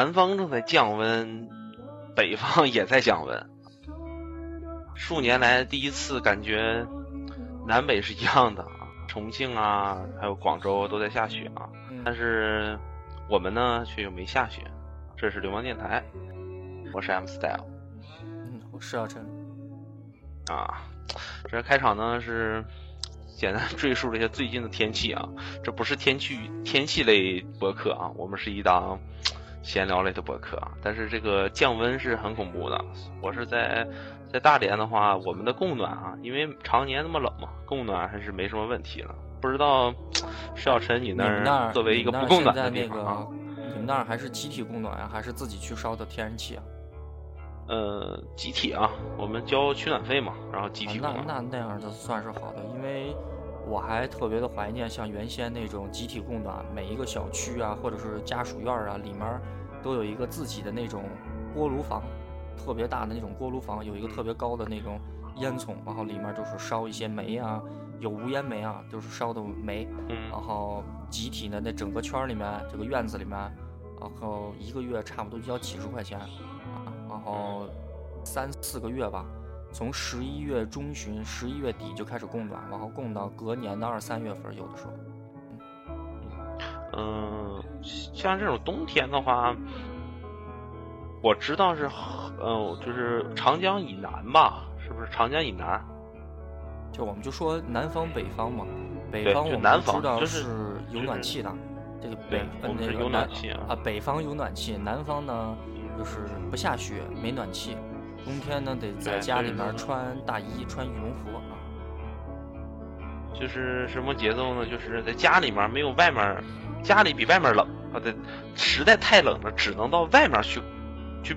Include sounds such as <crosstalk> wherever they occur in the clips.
南方正在降温，北方也在降温。数年来第一次感觉南北是一样的啊，重庆啊，还有广州都在下雪啊，但是我们呢却又没下雪。这是流氓电台，我是 M Style，嗯，我是阿晨。啊，这开场呢是简单赘述了一下最近的天气啊，这不是天气天气类博客啊，我们是一档闲聊类的博客啊。但是这个降温是很恐怖的，我是在在大连的话，我们的供暖啊，因为常年那么冷嘛，供暖还是没什么问题了。不知道石小晨你那儿作为一个不供暖的地方啊，你们那儿还是集体供暖啊，还是自己去烧的天然气啊？呃，集体啊，我们交取暖费嘛，然后集体供暖。那那那样的算是好的，因为我还特别的怀念像原先那种集体供暖，每一个小区啊，或者是家属院啊，里面都有一个自己的那种锅炉房，特别大的那种锅炉房，有一个特别高的那种烟囱，然后里面就是烧一些煤啊，有无烟煤啊，就是烧的煤。嗯。然后集体的那整个圈里面，这个院子里面，然后一个月差不多就要几十块钱。然后三四个月吧，从十一月中旬、十一月底就开始供暖，然后供到隔年的二三月份，有的时候。嗯，像这种冬天的话，我知道是，嗯，就是长江以南吧，是不是长江以南？就我们就说南方、北方嘛，北方我们知道是有暖气的，这个北那个有暖气啊，北方有暖气，南方呢？就是不下雪，没暖气，冬天呢得在家里面穿大衣、穿羽绒服啊。就是什么节奏呢？就是在家里面没有外面，家里比外面冷啊，对，实在太冷了，只能到外面去去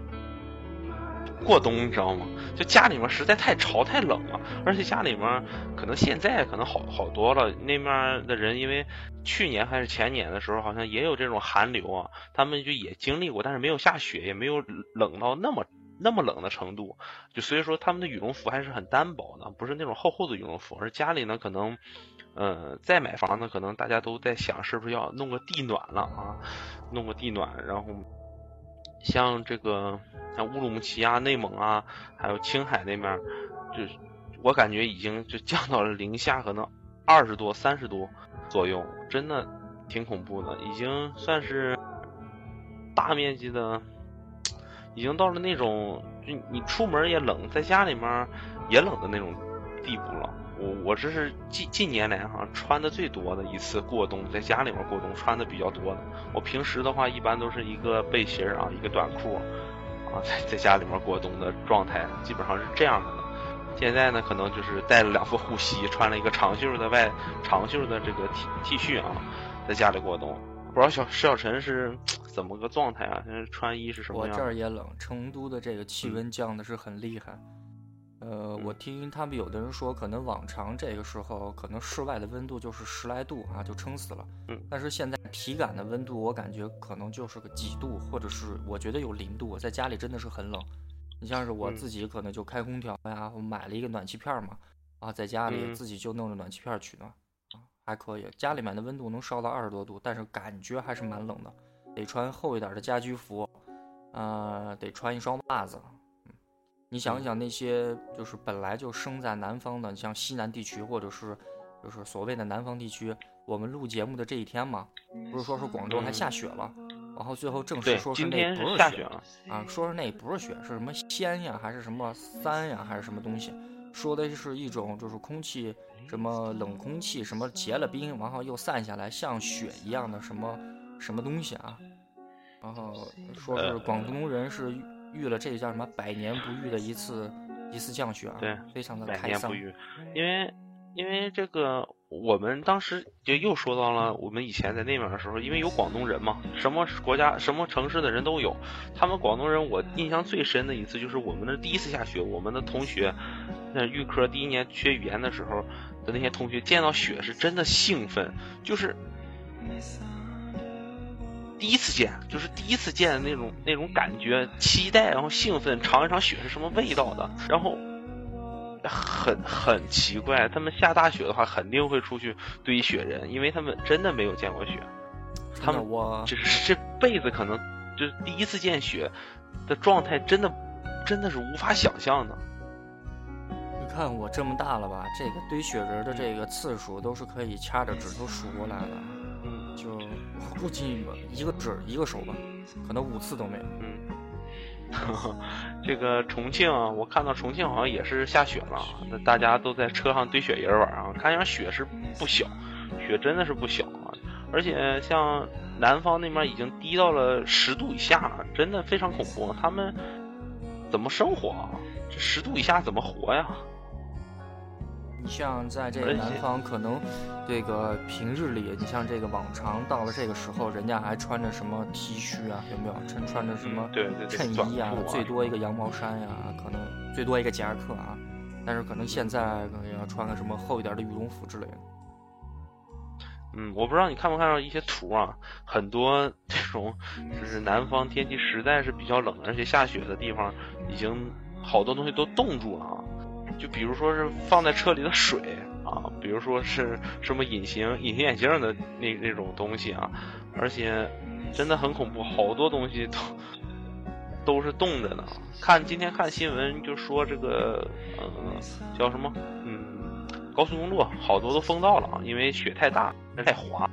过冬，你知道吗？就家里面实在太潮太冷了，而且家里面可能现在可能好好多了，那面的人因为。去年还是前年的时候，好像也有这种寒流啊，他们就也经历过，但是没有下雪，也没有冷到那么那么冷的程度，就所以说他们的羽绒服还是很单薄的，不是那种厚厚的羽绒服。而家里呢，可能，呃，再买房呢，可能大家都在想是不是要弄个地暖了啊，弄个地暖，然后像这个像乌鲁木齐啊、内蒙啊，还有青海那面，就我感觉已经就降到了零下，可能二十多、三十多。左右真的挺恐怖的，已经算是大面积的，已经到了那种就你出门也冷，在家里面也冷的那种地步了。我我这是近近年来哈穿的最多的一次过冬，在家里面过冬穿的比较多的。我平时的话一般都是一个背心啊，一个短裤啊，<laughs> 在在家里面过冬的状态，基本上是这样的。现在呢，可能就是带了两副护膝，穿了一个长袖的外长袖的这个 T T 恤啊，在家里过冬。不知道小石小陈是怎么个状态啊？现在穿衣是什么样？我这儿也冷，成都的这个气温降的是很厉害。呃，我听他们有的人说，可能往常这个时候，可能室外的温度就是十来度啊，就撑死了。嗯。但是现在体感的温度，我感觉可能就是个几度，或者是我觉得有零度，在家里真的是很冷。你像是我自己可能就开空调呀，我买了一个暖气片嘛，啊，在家里自己就弄着暖气片取暖，啊，还可以。家里面的温度能烧到二十多度，但是感觉还是蛮冷的，得穿厚一点的家居服，呃，得穿一双袜子。嗯，你想想那些就是本来就生在南方的，像西南地区或者是就是所谓的南方地区，我们录节目的这一天嘛，不是说是广州还下雪了。然后最后正式说是那不是雪了啊，说是那不是雪，是什么仙呀，还是什么三呀，还是什么东西？说的是一种就是空气什么冷空气什么结了冰，然后又散下来像雪一样的什么什么东西啊？然后说是广东人是遇了这叫什么百年不遇的一次一次降雪啊，对，非常的开心。因为因为这个。我们当时就又说到了我们以前在那边的时候，因为有广东人嘛，什么国家、什么城市的人都有。他们广东人，我印象最深的一次就是我们的第一次下雪，我们的同学，那预科第一年学语言的时候的那些同学，见到雪是真的兴奋，就是第一次见，就是第一次见的那种那种感觉，期待，然后兴奋，尝一尝雪是什么味道的，然后。很很奇怪，他们下大雪的话肯定会出去堆雪人，因为他们真的没有见过雪，他们我就是这辈子可能就是第一次见雪的状态，真的真的是无法想象的。你看我这么大了吧，这个堆雪人的这个次数都是可以掐着指头数过来的，就估计一个指一个手吧，可能五次都没有。嗯。<laughs> 这个重庆，我看到重庆好像也是下雪了，那大家都在车上堆雪人玩啊。看样雪是不小，雪真的是不小啊。而且像南方那边已经低到了十度以下，真的非常恐怖。他们怎么生活啊？这十度以下怎么活呀？你像在这个南方，可能这个平日里，你像这个往常到了这个时候，人家还穿着什么 T 恤啊，有没有？穿穿着什么衬衣啊，最多一个羊毛衫呀、可能最多一个夹克啊。但是可能现在可能要穿个什么厚一点的羽绒服之类的。嗯，我不知道你看没看到一些图啊，很多 <laughs> 这种就是南方天气实在是比较冷，而且下雪的地方，已经好多东西都冻住了啊。就比如说是放在车里的水啊，比如说是什么隐形隐形眼镜的那那种东西啊，而且真的很恐怖，好多东西都都是冻着的。看今天看新闻就说这个呃叫什么嗯高速公路好多都封道了啊，因为雪太大太滑，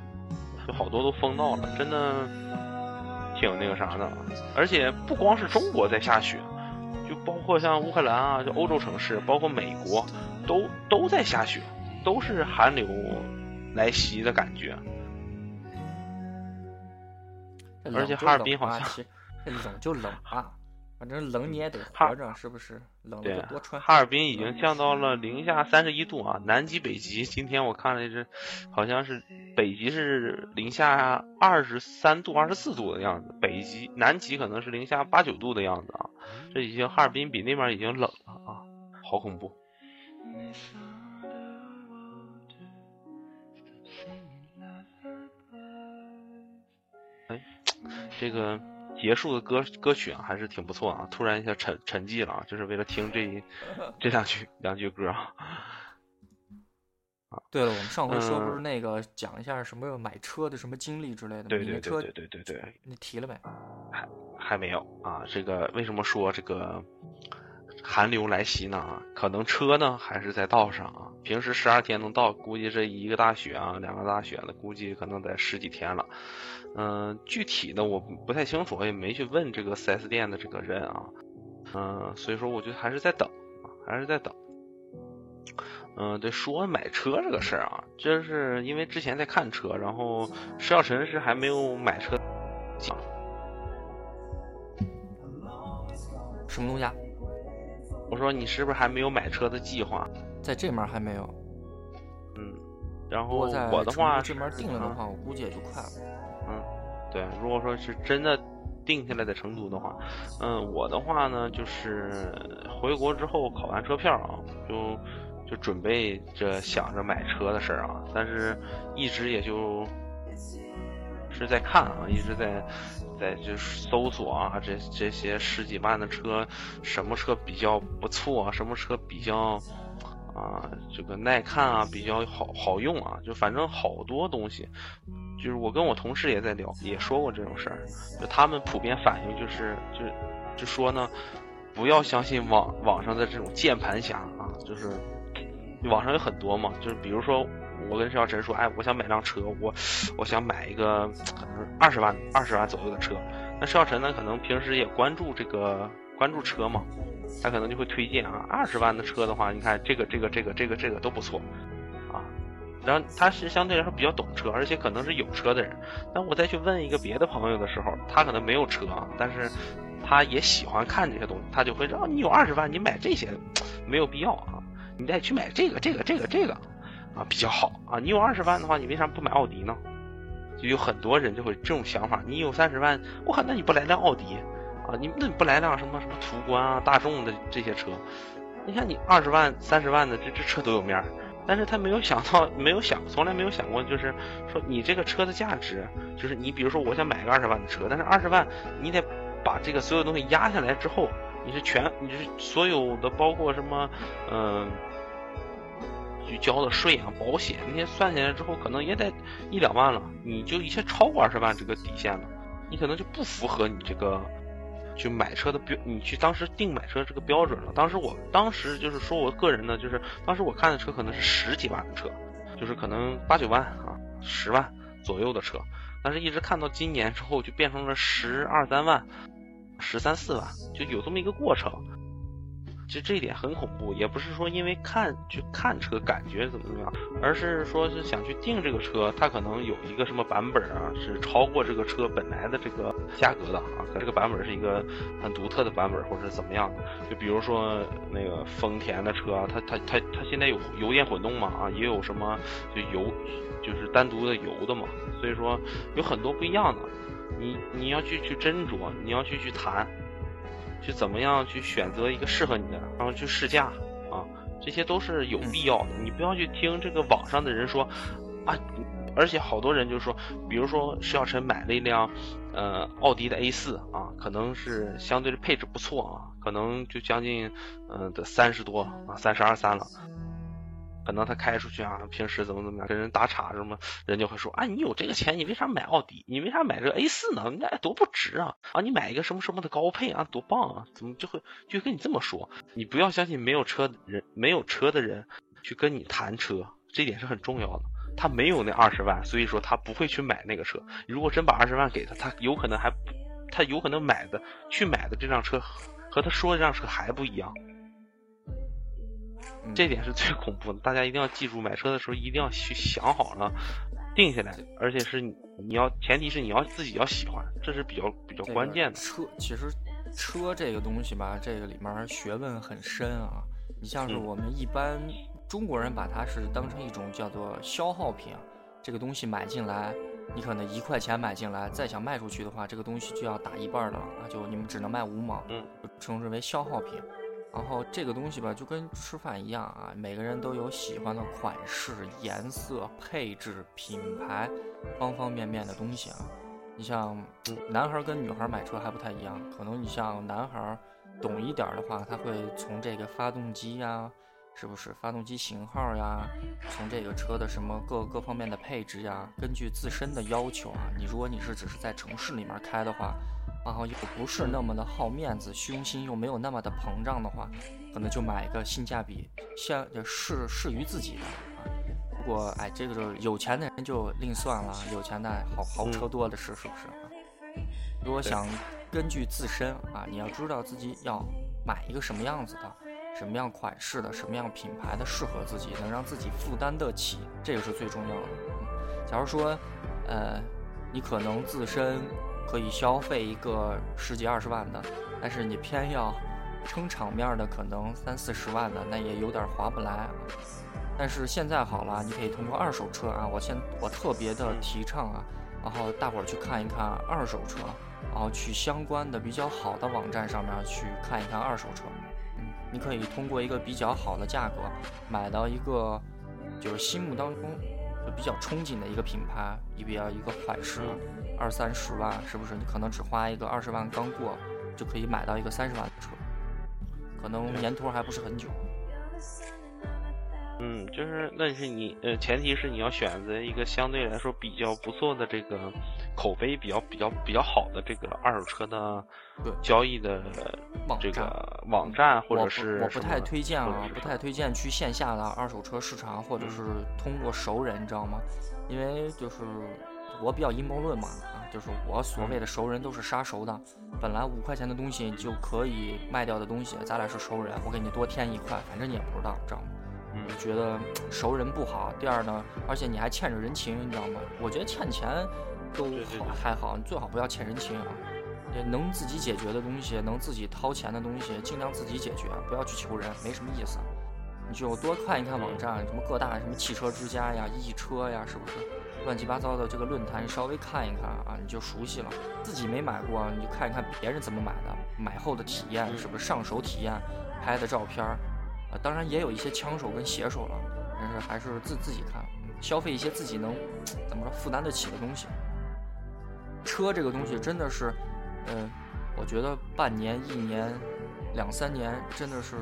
就好多都封道了，真的挺那个啥的。而且不光是中国在下雪。就包括像乌克兰啊，就欧洲城市，包括美国，都都在下雪，都是寒流来袭的感觉。而且哈尔滨好像冷就冷吧，反正冷你也得哈活着，是不是？冷了就多穿。哈尔滨已经降到了零下三十一度啊，南极、北极，今天我看了是，好像是北极是零下二十三度、二十四度的样子，北极、南极可能是零下八九度的样子啊，这已经哈尔滨比那边已经冷了啊，好恐怖。哎，这个结束的歌歌曲啊，还是挺不错啊。突然一下沉沉寂了啊，就是为了听这一 <laughs> 这两句两句歌啊。对了，我们上回说不是嗯那个讲一下什么买车的什么经历之类的吗？对对对对对对，你提了没？还还没有啊。这个为什么说这个寒流来袭呢？可能车呢还是在道上啊。平时十二天能到，估计这一个大雪啊，两个大雪了，估计可能得十几天了。嗯、具体的我不太清楚，我也没去问这个 4S 店的这个人啊。嗯、所以说我觉得还是在等，还是在等。嗯，对，说买车这个事儿啊，这是因为之前在看车，然后石小晨是还没有买车。什么东西啊？我说你是不是还没有买车的计划？在这面还没有。嗯，然后我的话这面定了的嗯话，我估计也就快了。嗯，对，如果说是真的定下来在成都的话，嗯，我的话呢就是回国之后考完车票啊，就就准备着想着买车的事儿啊，但是一直也就是在看啊，一直在在就搜索啊，这这些十几万的车，什么车比较不错啊，什么车比较。啊，这个耐看啊，比较好好用啊，就反正好多东西，就是我跟我同事也在聊，也说过这种事儿，就他们普遍反映就是就就说呢，不要相信网网上的这种键盘侠啊，就是网上有很多嘛，就是比如说我跟石小晨说，哎，我想买辆车，我我想买一个可能二十万二十万左右的车，那石小晨呢，可能平时也关注这个关注车嘛。他可能就会推荐啊，二十万的车的话，你看这个这个这个这个这个都不错，啊，然后他是相对来说比较懂车，而且可能是有车的人。但我再去问一个别的朋友的时候，他可能没有车啊，但是他也喜欢看这些东西，他就会说，你有二十万，你买这些没有必要啊，你再去买这个这个这个这个啊比较好啊。你有二十万的话，你为啥不买奥迪呢？就有很多人就会这种想法，你有三十万，我靠，那你不来辆奥迪？啊，你那你不来辆什么什么途观啊、大众的这些车？你看你二十万、三十万的这这车都有面儿，但是他没有想到，没有想，从来没有想过，就是说你这个车的价值，就是你比如说我想买个二十万的车，但是二十万你得把这个所有东西压下来之后，你是全你是所有的包括什么嗯。去交的税啊、保险那些算下来之后，可能也得一两万了。你就一切超过二十万这个底线了，你可能就不符合你这个去买车的标，你去当时定买车这个标准了。当时我当时就是说我个人呢，就是当时我看的车可能是十几万的车，就是可能八九万啊、十万左右的车，但是一直看到今年之后就变成了十二三万、十三四万，就有这么一个过程。其实这一点很恐怖，也不是说因为看去看车感觉怎么怎么样，而是说是想去订这个车，它可能有一个什么版本啊，是超过这个车本来的这个价格的啊，可这个版本是一个很独特的版本，或者是怎么样的。就比如说那个丰田的车，它它它它现在有油电混动嘛啊，也有什么就油就是单独的油的嘛，所以说有很多不一样的，你你要去去斟酌，你要去去谈。去怎么样去选择一个适合你的，然后去试驾啊，这些都是有必要的。你不要去听这个网上的人说啊，而且好多人就说，比如说石小晨买了一辆呃奥迪的 A 四啊，可能是相对的配置不错啊，可能就将近嗯的三十多啊，三十二三了。可能他开出去啊，平时怎么怎么样，跟人打岔什么，人就会说啊，你有这个钱，你为啥买奥迪？你为啥买这个 A 四呢？那多不值啊！啊，你买一个什么什么的高配啊，多棒啊！怎么就会就跟你这么说？你不要相信没有车的人，没有车的人去跟你谈车，这点是很重要的。他没有那二十万，所以说他不会去买那个车。如果真把二十万给他，他有可能还，他有可能买的去买的这辆车和他说的这辆车还不一样。这点是最恐怖的，大家一定要记住，买车的时候一定要去想好了，定下来，而且是你你要前提是你要自己要喜欢，这是比较比较关键的。车其实车这个东西吧，这个里面学问很深啊。你像是我们一般中国人把它是当成一种叫做消耗品，这个东西买进来，你可能一块钱买进来，再想卖出去的话，这个东西就要打一半了啊，就你们只能卖五毛，嗯，称之为消耗品。然后这个东西吧，就跟吃饭一样啊，每个人都有喜欢的款式、颜色、配置、品牌，方方面面的东西啊。你像男孩跟女孩买车还不太一样，可能你像男孩懂一点的话，他会从这个发动机呀，是不是发动机型号呀，从这个车的什么各各方面的配置呀，根据自身的要求啊，你如果你是只是在城市里面开的话。然后又不是那么的好面子，胸心又没有那么的膨胀的话，可能就买一个性价比相适适于自己的啊。如果哎，这个就是有钱的人就另算了，有钱的豪豪车多的是，是不是啊？如果想根据自身啊，你要知道自己要买一个什么样子的，什么样款式的，什么样品牌的适合自己，能让自己负担得起，这个是最重要的。假如说，呃，你可能自身。可以消费一个十几二十万的，但是你偏要撑场面的，可能三四十万的，那也有点划不来啊。但是现在好了，你可以通过二手车啊，我现我特别的提倡啊，然后大伙儿去看一看二手车，然后去相关的比较好的网站上面去看一看二手车。嗯，你可以通过一个比较好的价格买到一个就是心目当中就比较憧憬的一个品牌，一比较一个款式。二三十万是不是？你可能只花一个二十万刚过，就可以买到一个三十万的车，可能年头还不是很久。嗯，就是，那是你呃，前提是你要选择一个相对来说比较不错的这个口碑比较比较比较好的这个二手车的交易的这个网站，或者是我不太推荐啊，不太推荐去线下的二手车市场，或者是通过熟人，你知道吗？因为就是我比较阴谋论嘛啊。就是我所谓的熟人都是杀熟的，本来五块钱的东西就可以卖掉的东西，咱俩是熟人，我给你多添一块，反正你也不知道，知道吗？我觉得熟人不好。第二呢，而且你还欠着人情，你知道吗？我觉得欠钱都好还好，你最好不要欠人情啊。也能自己解决的东西，能自己掏钱的东西，尽量自己解决，不要去求人，没什么意思。你就多看一看网站，什么各大什么汽车之家呀、易车呀，是不是？乱七八糟的这个论坛，你稍微看一看啊，你就熟悉了。自己没买过，你就看一看别人怎么买的，买后的体验是不是上手体验，拍的照片儿，啊，当然也有一些枪手跟写手了，但是还是自自己看，消费一些自己能怎么说负担得起的东西。车这个东西真的是，嗯，我觉得半年一年两三年真的是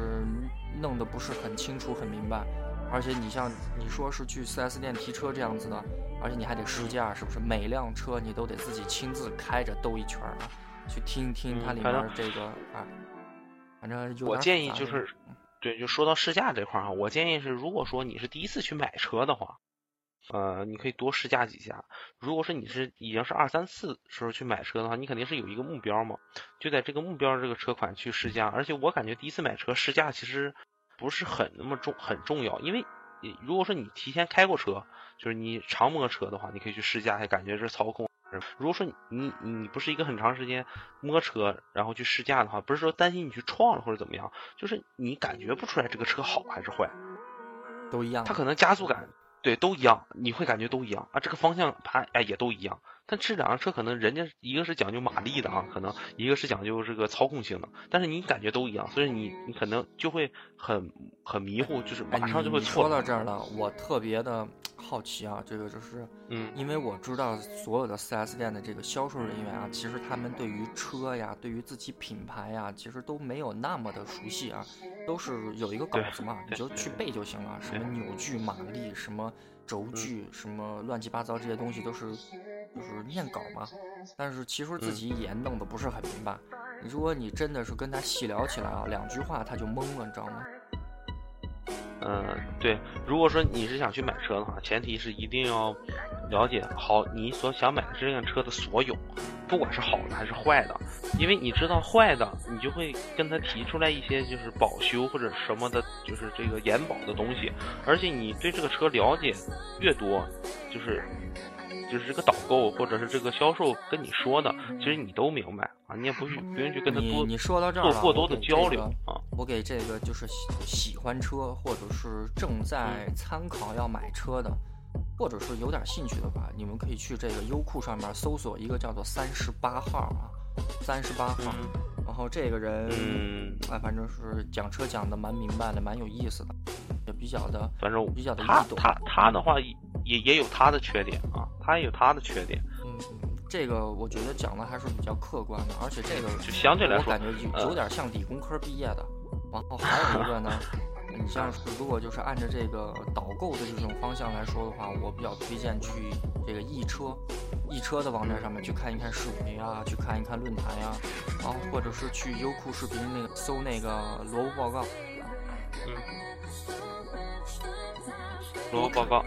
弄得不是很清楚、很明白。而且你像你说是去 4S 店提车这样子的，而且你还得试驾，是不是？每辆车你都得自己亲自开着兜一圈啊，去听一听它里面这个啊。反正我建议就是，对，就说到试驾这块儿哈，我建议是，如果说你是第一次去买车的话。呃，你可以多试驾几下。如果说你是已经是二三次时候去买车的话，你肯定是有一个目标嘛，就在这个目标这个车款去试驾。而且我感觉第一次买车试驾其实不是很那么重很重要，因为如果说你提前开过车，就是你常摸车的话，你可以去试驾一下，感觉是操控。如果说你你不是一个很长时间摸车然后去试驾的话，不是说担心你去撞了或者怎么样，就是你感觉不出来这个车好还是坏，都一样。它可能加速感。对，都一样，你会感觉都一样啊。这个方向盘哎也都一样，但这两辆车可能人家一个是讲究马力的啊，可能一个是讲究这个操控性的，但是你感觉都一样，所以你你可能就会很很迷糊，就是马上就会错。说到这儿了，我特别的好奇啊，这个就是，嗯，因为我知道所有的 4S 店的这个销售人员啊，其实他们对于车呀，对于自己品牌呀，其实都没有那么的熟悉啊。都是有一个稿子嘛，你就去背就行了。什么扭矩、马力，什么轴距，什么乱七八糟这些东西都是就是念稿嘛。但是其实自己也弄得不是很明白。如果你真的是跟他细聊起来啊，两句话他就懵了，你知道吗？嗯，对。如果说你是想去买车的话，前提是一定要了解好你所想买的这辆车的所有，不管是好的还是坏的，因为你知道坏的，你就会跟他提出来一些就是保修或者什么的，就是这个延保的东西。而且你对这个车了解越多，就是。就是这个导购或者是这个销售跟你说的，其实你都明白啊，你也不用不用去跟他多你说到这儿做过多的交流啊。我给这个就是喜欢车或者是正在参考要买车的，或者是有点兴趣的话，你们可以去这个优酷上面搜索一个叫做三十八号啊，三十八号。然后这个人，哎，反正是讲车讲的蛮明白的，蛮有意思的，也比较的，反正比较的他他他的话也也有他的缺点啊，他也有他的缺点。嗯，这个我觉得讲的还是比较客观的，而且这个就相对来说，我感觉有有点像理工科毕业的。然后还有一个呢。你像是如果就是按照这个导购的这种方向来说的话，我比较推荐去这个易车，易车的网站上面去看一看视频啊，去看一看论坛呀，然后或者是去优酷视频那个搜那个萝卜报告，嗯，萝卜报告，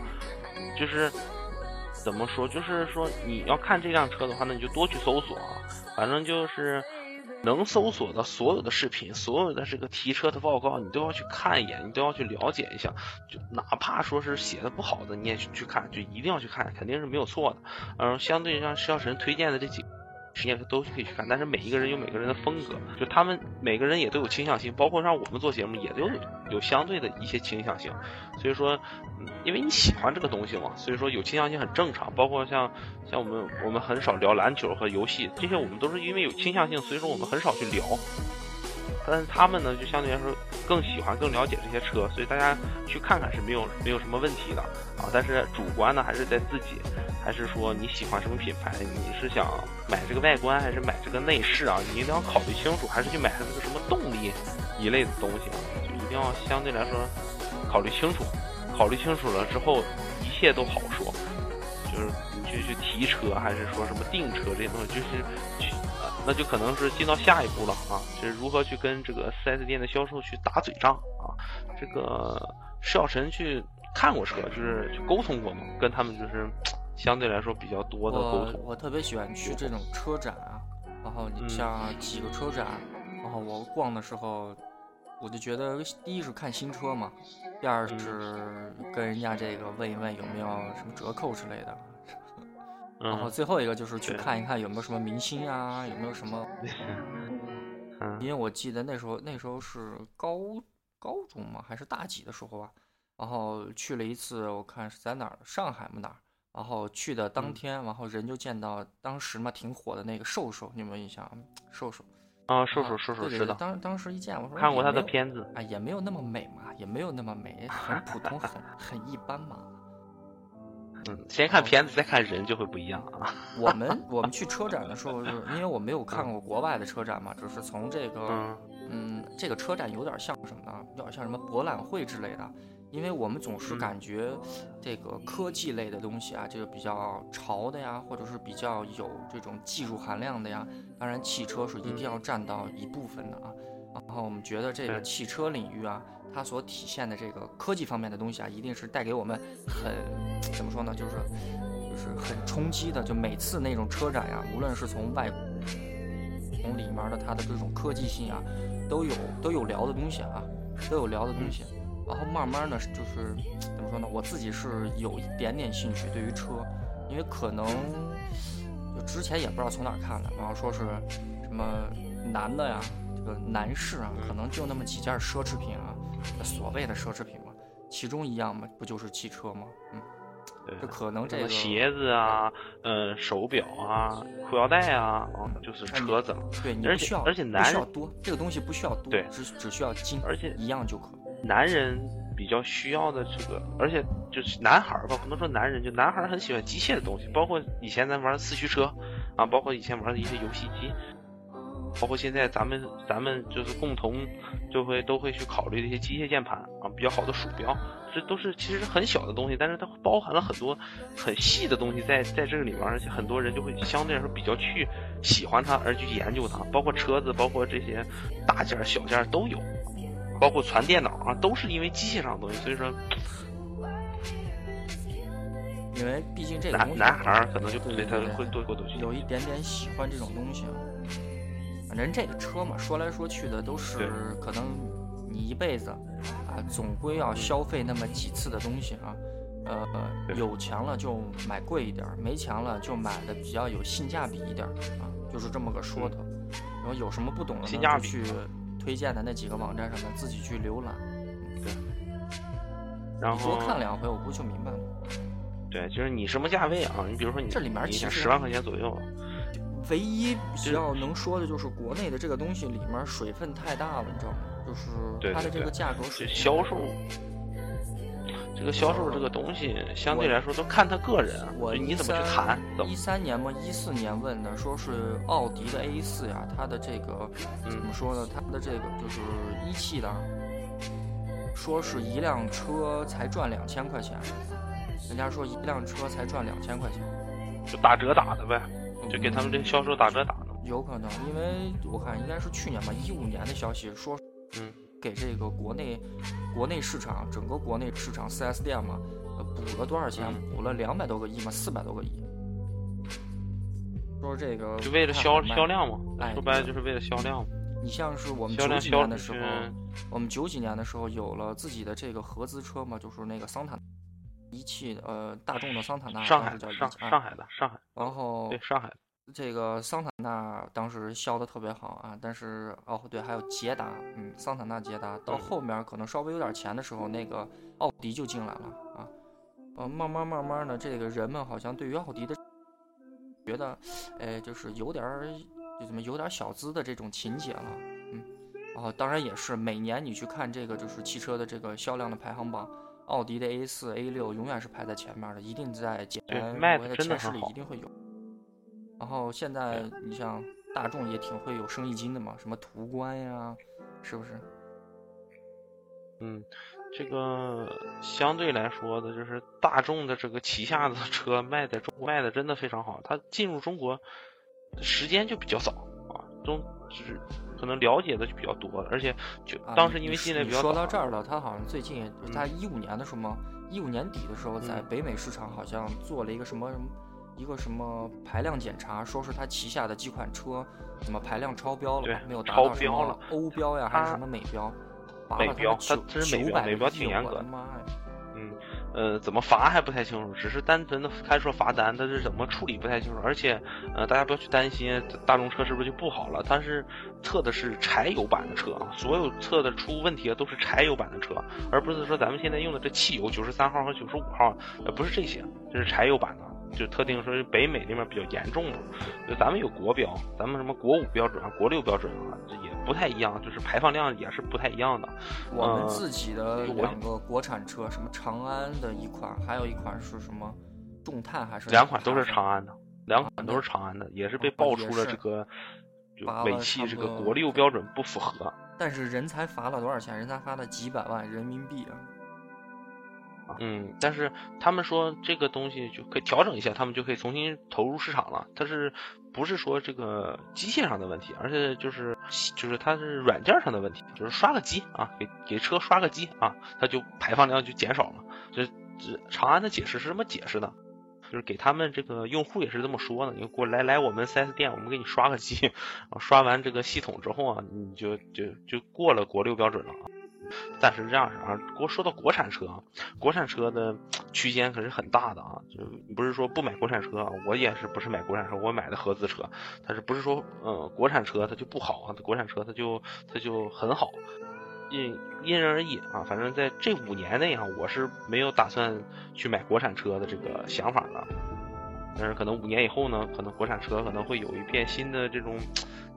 就是怎么说？就是说你要看这辆车的话，那你就多去搜索啊，反正就是。能搜索的所有的视频，所有的这个提车的报告，你都要去看一眼，你都要去了解一下。就哪怕说是写的不好的，你也去去看，就一定要去看，肯定是没有错的。嗯，相对像肖神推荐的这几。实际上都可以去看，但是每一个人有每个人的风格，就他们每个人也都有倾向性，包括像我们做节目也都有相对的一些倾向性。所以说，因为你喜欢这个东西嘛，所以说有倾向性很正常。包括像像我们我们很少聊篮球和游戏这些，我们都是因为有倾向性，所以说我们很少去聊。但是他们呢，就相对来说更喜欢、更了解这些车，所以大家去看看是没有没有什么问题的啊。但是主观呢，还是在自己，还是说你喜欢什么品牌？你是想买这个外观，还是买这个内饰啊？你一定要考虑清楚，还是去买它这个什么动力一类的东西啊？就一定要相对来说考虑清楚，考虑清楚了之后，一切都好说。就是你去去提车，还是说什么订车这些东西，就是去。那就可能是进到下一步了啊，就是如何去跟这个 4S 店的销售去打嘴仗啊。这个施小晨去看过车，就是去沟通过嘛，跟他们就是相对来说比较多的沟通。我我特别喜欢去这种车展啊，然后你像几个车展，然后我逛的时候，我就觉得第一是看新车嘛，第二是跟人家这个问一问有没有什么折扣之类的。然后最后一个就是去看一看有没有什么明星啊，有没有什么？<laughs> 因为我记得那时候那时候是高高中嘛，还是大几的时候吧？然后去了一次，我看是在哪儿，上海嘛哪儿？然后去的当天，然后人就见到当时嘛挺火的那个瘦瘦，你有没有印象？瘦瘦啊，瘦瘦瘦瘦知道。当当时一见我说看过他的片子，啊，也没有那么美嘛，也没有那么美，很普通，很 <laughs> 很一般嘛。嗯，先看片子再看人就会不一样啊。<laughs> 我们我们去车展的时候，是因为我没有看过国外的车展嘛，只是从这个嗯这个车展有点像什么呢？有点像什么博览会之类的，因为我们总是嗯感觉这个科技类的东西啊，这个比较潮的呀，或者是比较有这种技术含量的呀，当然汽车是一定要占到一部分的啊。然后我们觉得这个汽车领域啊，它所体现的这个科技方面的东西啊，一定是带给我们很怎么说呢，就是就是很冲击的。就每次那种车展呀，无论是从外从里面的它的这种科技性啊，都有都有聊的东西啊，都有聊的东西。然后慢慢的就是怎么说呢，我自己是有一点点兴趣对于车，因为可能就之前也不知道从哪儿看的，然后说是什么男的呀，这个男士啊，可能就那么几件奢侈品啊，所谓的奢侈品嘛，其中一样嘛，不就是汽车吗？嗯，对这可能什这个鞋子啊，呃，手表啊，裤腰带啊，啊，就是车子，对你而且不需要，而且男人需要多，这个东西不需要多，对只只需要精，而且一样就可。男人比较需要的这个，而且就是男孩儿吧，不能说男人，就男孩儿很喜欢机械的东西，包括以前咱玩四驱车啊，包括以前玩的一些游戏机，包括现在咱们咱们就是共同就会都会去考虑的一些机械键盘啊，比较好的鼠标，这都是其实很小的东西，但是它包含了很多很细的东西在在这个里面，而且很多人就会相对来说比较去喜欢它而去研究它，包括车子，包括这些大件儿小件儿都有。包括传电脑啊，都是因为机械上的东西，所以说因为毕竟这个男男孩儿可能就对对他对对会多过多去有一点点喜欢这种东西啊。反正这个车嘛，说来说去的都是可能你一辈子啊，总归要消费那么几次的东西啊。呃，有钱了就买贵一点儿，没钱了就买的比较有性价比一点儿啊，就是这么个说头。然后有什么不懂的呢，性价比就去推荐的那几个网站上面自己去浏览，对然后多看两回，我估计就明白了。对，就是你什么价位啊？你比如说你这里面你其实想十万块钱左右，唯一是比较能说的就是国内的这个东西里面水分太大了，你知道吗？就是它的这个价格这水销售这个销售这个东西相对来说都看他个人啊，我你怎么去谈，一三年嘛，一四年问的，说是奥迪的 A 四呀，它的这个怎么嗯说呢？它的这个就是一汽的，说是一辆车才赚两千块钱，人家说一辆车才赚两千块钱，就打折打的呗，就给他们这嗯销售打折打的。有可能，因为我看应该是去年吧，一五年的消息说，嗯，给这个国内国内市场整个国内市场 4S 店嘛，呃补了多少钱？嗯补了两百多个亿嘛，四百多个亿。说这个就为了销销量嘛，哎说白了就是为了销量嘛。你像是我们九几年的时候，嗯我们九几年的时候有了自己的这个合资车嘛，就是那个桑塔一汽呃大众的桑塔纳，上海当时叫一汽啊上上海的上海然后对上海的这个桑塔纳当时销的特别好啊，但是哦对，还有捷达，嗯，桑塔纳、捷达到嗯后面可能稍微有点钱的时候，那个奥迪就进来了啊，呃，慢慢慢慢的，这个人们好像对于奥迪的觉得，哎，就是有点儿就怎么有点小资的这种情节了，嗯，哦，当然也是每年你去看这个就是汽车的这个销量的排行榜。奥迪的 A 四、A 六永远是排在前面的，一定在减对卖的前十真的很好里一定会有。然后现在你像大众也挺会有生意经的嘛，什么途观呀，是不是？嗯，这个相对来说的，就是大众的这个旗下的车卖在中国卖的真的非常好，它进入中国时间就比较早啊，中就是可能了解的就比较多了，而且就啊当时因为你你你进来比较早，说到这儿了，他好像最近嗯他一五年的时候嘛，一五年底的时候，在嗯北美市场好像做了一个什么什么一个什么排量检查，说是他旗下的几款车怎么排量超标了对，没有达到什么标了欧标呀，还是什么美标？罚美了标它九这是美标美标挺严格的的妈呀！嗯，呃，怎么罚还不太清楚，只是单纯的他说罚单，他是怎么处理不太清楚。而且，呃，大家不要去担心大众车是不是就不好了，它是测的是柴油版的车啊，所有测的出问题的都是柴油版的车，而不是说咱们现在用的这汽油九十三号和九十五号，呃，不是这些，这是柴油版的。就特定说是北美那边比较严重嘛，就咱们有国标，咱们什么国五标准啊、国六标准啊，这也不太一样，就是排放量也是不太一样的。我们呃自己的我两个国产车，什么长安的一款，还有一款是什么众泰还是两款都是长安的，两款都是长安的，也是被哦爆出了这个，尾气这个国六标准不符合。但是人才罚了多少钱？人才罚了几百万人民币啊！嗯，但是他们说这个东西就可以调整一下，他们就可以重新投入市场了。它是不是说这个机械上的问题，而且就是就是它是软件上的问题，就是刷个机啊，给给车刷个机啊，它就排放量就减少了。这这长安的解释是这么解释的，就是给他们这个用户也是这么说的。你过来来我们 4S 店，我们给你刷个机，<laughs> 刷完这个系统之后啊，你就就就过了国六标准了啊。但是这样式啊，国说到国产车啊，国产车的区间可是很大的啊，就不是说不买国产车啊，我也是不是买国产车，我买的合资车，但是不是说呃国产车它就不好啊，国产车它就它就很好，因因人而异啊，反正在这五年内啊，我是没有打算去买国产车的这个想法的，但是可能五年以后呢，可能国产车可能会有一片新的这种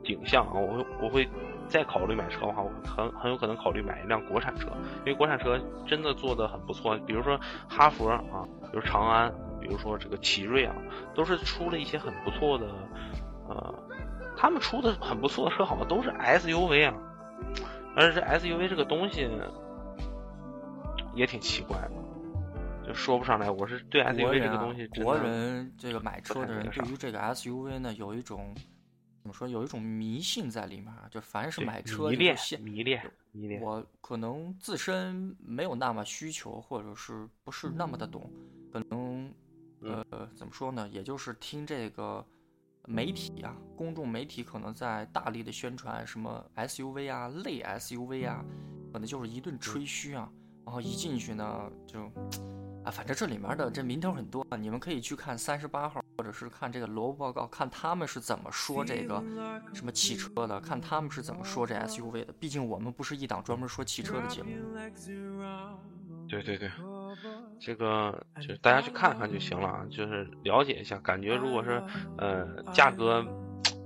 景象啊，我会我会。再考虑买车的话，我很很有可能考虑买一辆国产车，因为国产车真的做的很不错。比如说哈佛啊，比如长安，比如说这个奇瑞啊，都是出了一些很不错的，呃，他们出的很不错的车，好像都是 SUV 啊。而且这 SUV 这个东西也挺奇怪的，就说不上来。我是对 SUV 这个东西，国人这个买车的人对于这个 SUV 呢有一种。怎么说？有一种迷信在里面啊，就凡是买车迷恋迷恋迷恋。我可能自身没有那么需求，或者是不是那么的懂，可能呃怎么说呢？也就是听这个媒体啊，公众媒体可能在大力的宣传什么 SUV 啊、类 SUV 啊，可能就是一顿吹嘘啊。然后一进去呢，就啊，反正这里面的这名头很多，你们可以去看三十八号。或者是看这个萝卜报告，看他们是怎么说这个什么汽车的，看他们是怎么说这 SUV 的。毕竟我们不是一档专门说汽车的节目。对对对，这个就大家去看看就行了，就是了解一下，感觉如果是呃价格。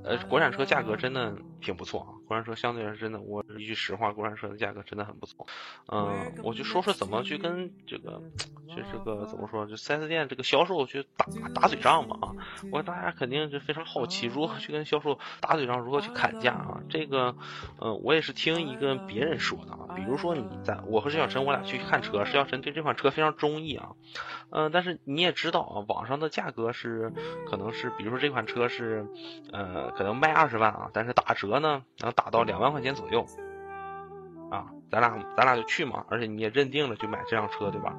呃，国产车价格真的挺不错啊！国产车相对来说真的，我一句实话，国产车的价格真的很不错。嗯，我就说说怎么去跟这个，就这个怎么说，就 4S 店这个销售去打打嘴仗嘛啊！我大家肯定是非常好奇，如何去跟销售打嘴仗，如何去砍价啊？这个，嗯，我也是听一个别人说的啊。比如说你在我和石小晨我俩去看车，石小晨对这款车非常中意啊。嗯，但是你也知道啊，网上的价格是可能是，比如说这款车是，呃。可能卖二十万啊，但是打折呢，能打到两万块钱左右，啊，咱俩咱俩就去嘛，而且你也认定了就买这辆车，对吧？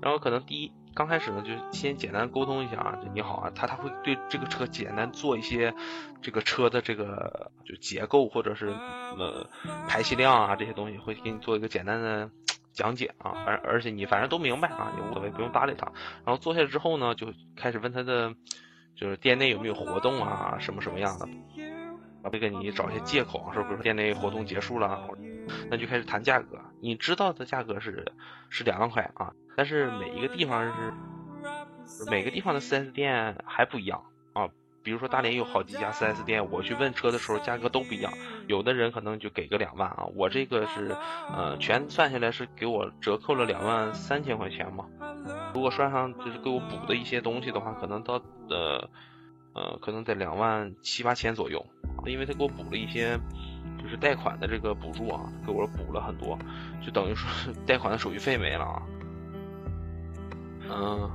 然后可能第一刚开始呢，就先简单沟通一下啊，你好啊，他他会对这个车简单做一些这个车的这个就结构或者是呃排气量啊这些东西，会给你做一个简单的讲解啊，反正而且你反正都明白啊，也无所谓，不用搭理他。然后坐下之后呢，就开始问他的。就是店内有没有活动啊，什么什么样的，会给你找一些借口，说比如说店内活动结束了，那就开始谈价格。你知道的价格是是两万块啊，但是每一个地方是每个地方的 4S 店还不一样啊。比如说大连有好几家 4S 店，我去问车的时候价格都不一样，有的人可能就给个两万啊，我这个是呃全算下来是给我折扣了两万三千块钱嘛。如果算上就是给我补的一些东西的话，可能到呃呃，可能在两万七八千左右，因为他给我补了一些就是贷款的这个补助啊，给我补了很多，就等于说贷款的手续费没了啊。嗯，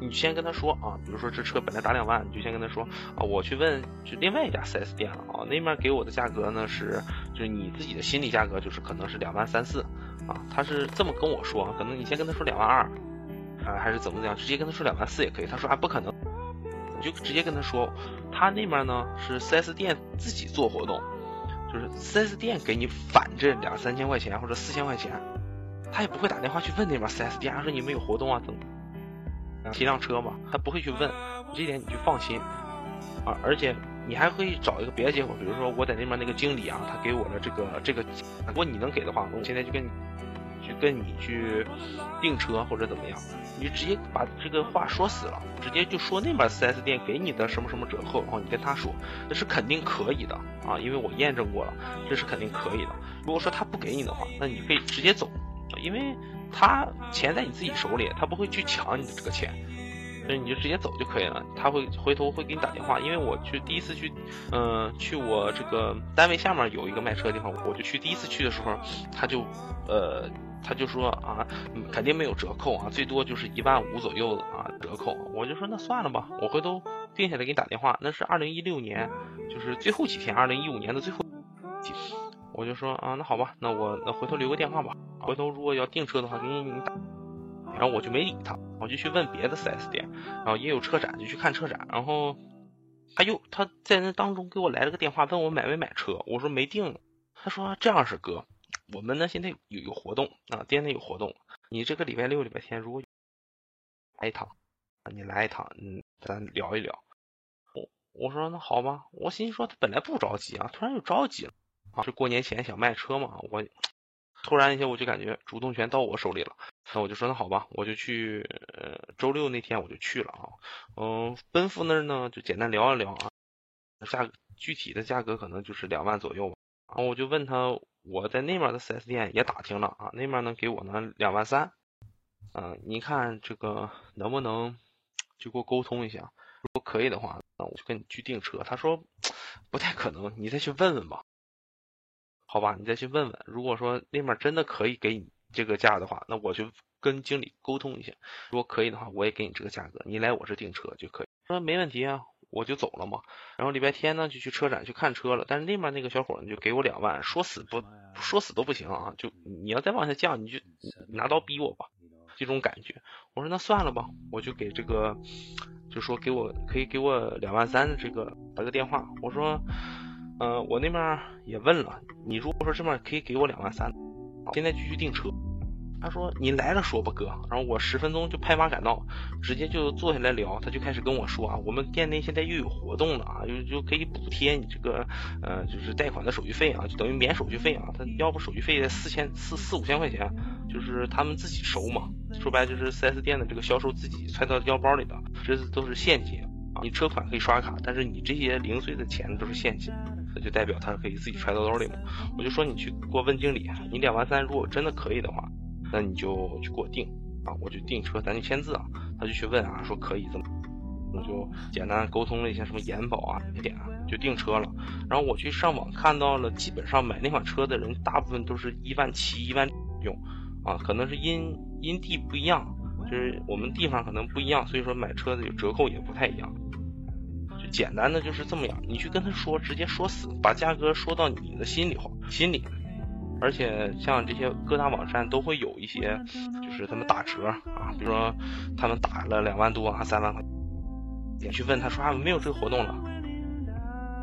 你先跟他说啊，比如说这车本来打两万，你就先跟他说啊，我去问就另外一家 4S 店了啊，那面给我的价格呢是就是你自己的心理价格就是可能是两万三四啊，他是这么跟我说，可能你先跟他说两万二。啊，还是怎么怎样？直接跟他说两万四也可以。他说啊，不可能，就直接跟他说，他那边呢是 4S 店自己做活动，就是 4S 店给你返这两三千块钱或者四千块钱，他也不会打电话去问那边 4S 店，说你们有活动啊，怎么提辆车嘛，他不会去问，这点你就放心啊。而且你还可以找一个别的借口，比如说我在那边那个经理啊，他给我的这个这个，如果你能给的话，我现在就跟你。去跟你去订车或者怎么样，你就直接把这个话说死了，直接就说那边 4S 店给你的什么什么折扣，然后你跟他说，那是肯定可以的啊，因为我验证过了，这是肯定可以的。如果说他不给你的话，那你可以直接走，因为他钱在你自己手里，他不会去抢你的这个钱。那你就直接走就可以了。他会回头会给你打电话，因为我去第一次去，嗯，去我这个单位下面有一个卖车的地方，我就去第一次去的时候，他就，呃，他就说啊，肯定没有折扣啊，最多就是一万五左右的啊折扣。我就说那算了吧，我回头定下来给你打电话。那是二零一六年，就是最后几天，二零一五年的最后几，我就说啊，那好吧，那我那回头留个电话吧，回头如果要订车的话，给你打。然后我就没理他，我就去问别的 4S 店，然后也有车展，就去看车展。然后他又他在那当中给我来了个电话，问我买没买车。我说没定。他说这样是哥，我们呢现在有有活动啊，店内有活动，你这个礼拜六、礼拜天如果有来一趟，你来一趟，嗯，咱聊一聊。我我说那好吧，我心说他本来不着急啊，突然又着急了啊，是过年前想卖车嘛，我。突然一下，我就感觉主动权到我手里了，那我就说那好吧，我就去，呃，周六那天我就去了啊，嗯，奔赴那儿呢，就简单聊一聊啊，价具体的价格可能就是两万左右吧，然后我就问他，我在那边的 4S 店也打听了啊，那边能给我呢两万三，嗯，你看这个能不能就给我沟通一下，如果可以的话，那我就跟你去订车。他说不太可能，你再去问问吧。好吧，你再去问问。如果说那边真的可以给你这个价的话，那我就跟经理沟通一下。如果可以的话，我也给你这个价格，你来我这订车就可以。说没问题啊，我就走了嘛。然后礼拜天呢就去车展去看车了。但是那边那个小伙呢就给我两万，说死不说死都不行啊！就你要再往下降，你就拿刀逼我吧，这种感觉。我说那算了吧，我就给这个，就说给我可以给我两万三的这个打个电话。我说。嗯，我那边也问了，你如果说这边可以给我两万三，现在继续订车。他说你来了说吧，哥。然后我十分钟就拍马赶到，直接就坐下来聊。他就开始跟我说啊，我们店内现在又有活动了啊，就就可以补贴你这个呃，就是贷款的手续费啊，就等于免手续费啊。他要不手续费四千四四五千块钱，就是他们自己收嘛。说白了就是 4S 店的这个销售自己揣到腰包里的，这都是现金啊。你车款可以刷卡，但是你这些零碎的钱都是现金。那就代表他可以自己揣到兜里嘛。我就说你去给我问经理，你两万三如果真的可以的话，那你就去给我订啊，我就订车，咱就签字啊。他就去问啊，说可以这么，我就简单沟通了一下什么延保啊这点啊，就订车了。然后我去上网看到了，基本上买那款车的人大部分都是一万七、一万用啊，可能是因因地不一样，就是我们地方可能不一样，所以说买车的有折扣也不太一样。就简单的就是这么样，你去跟他说，直接说死，把价格说到你的心里话，心里。而且像这些各大网站都会有一些，就是他们打折啊，比如说他们打了两万多啊，三万块，你去问他说啊，没有这个活动了。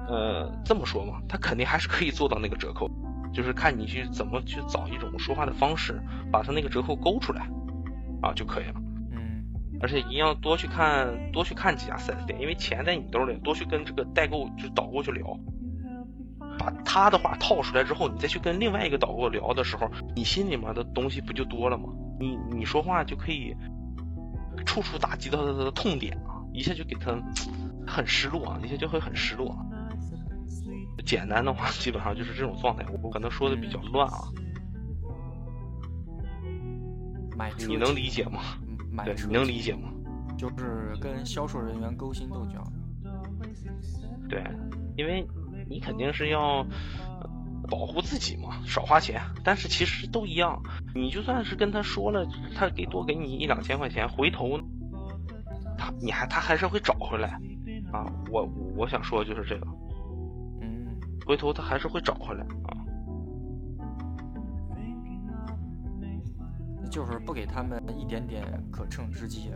呃，这么说嘛，他肯定还是可以做到那个折扣，就是看你去怎么去找一种说话的方式，把他那个折扣勾出来啊就可以了。而且一定要多去看，多去看几家 4S 店，因为钱在你兜里，多去跟这个代购就导购去聊，把他的话套出来之后，你再去跟另外一个导购聊的时候，你心里面的东西不就多了吗？你你说话就可以处处打击到他的痛点啊，一下就给他很失落啊，一下就会很失落。简单的话，基本上就是这种状态，我可能说的比较乱啊。你能理解吗？对，你能理解吗？就是跟销售人员勾心斗角。对，因为你肯定是要保护自己嘛，少花钱。但是其实都一样，你就算是跟他说了，他给多给你一两千块钱，回头他你还他还是会找回来啊。我我想说的就是这个，嗯，回头他还是会找回来啊。就是不给他们一点点可乘之机。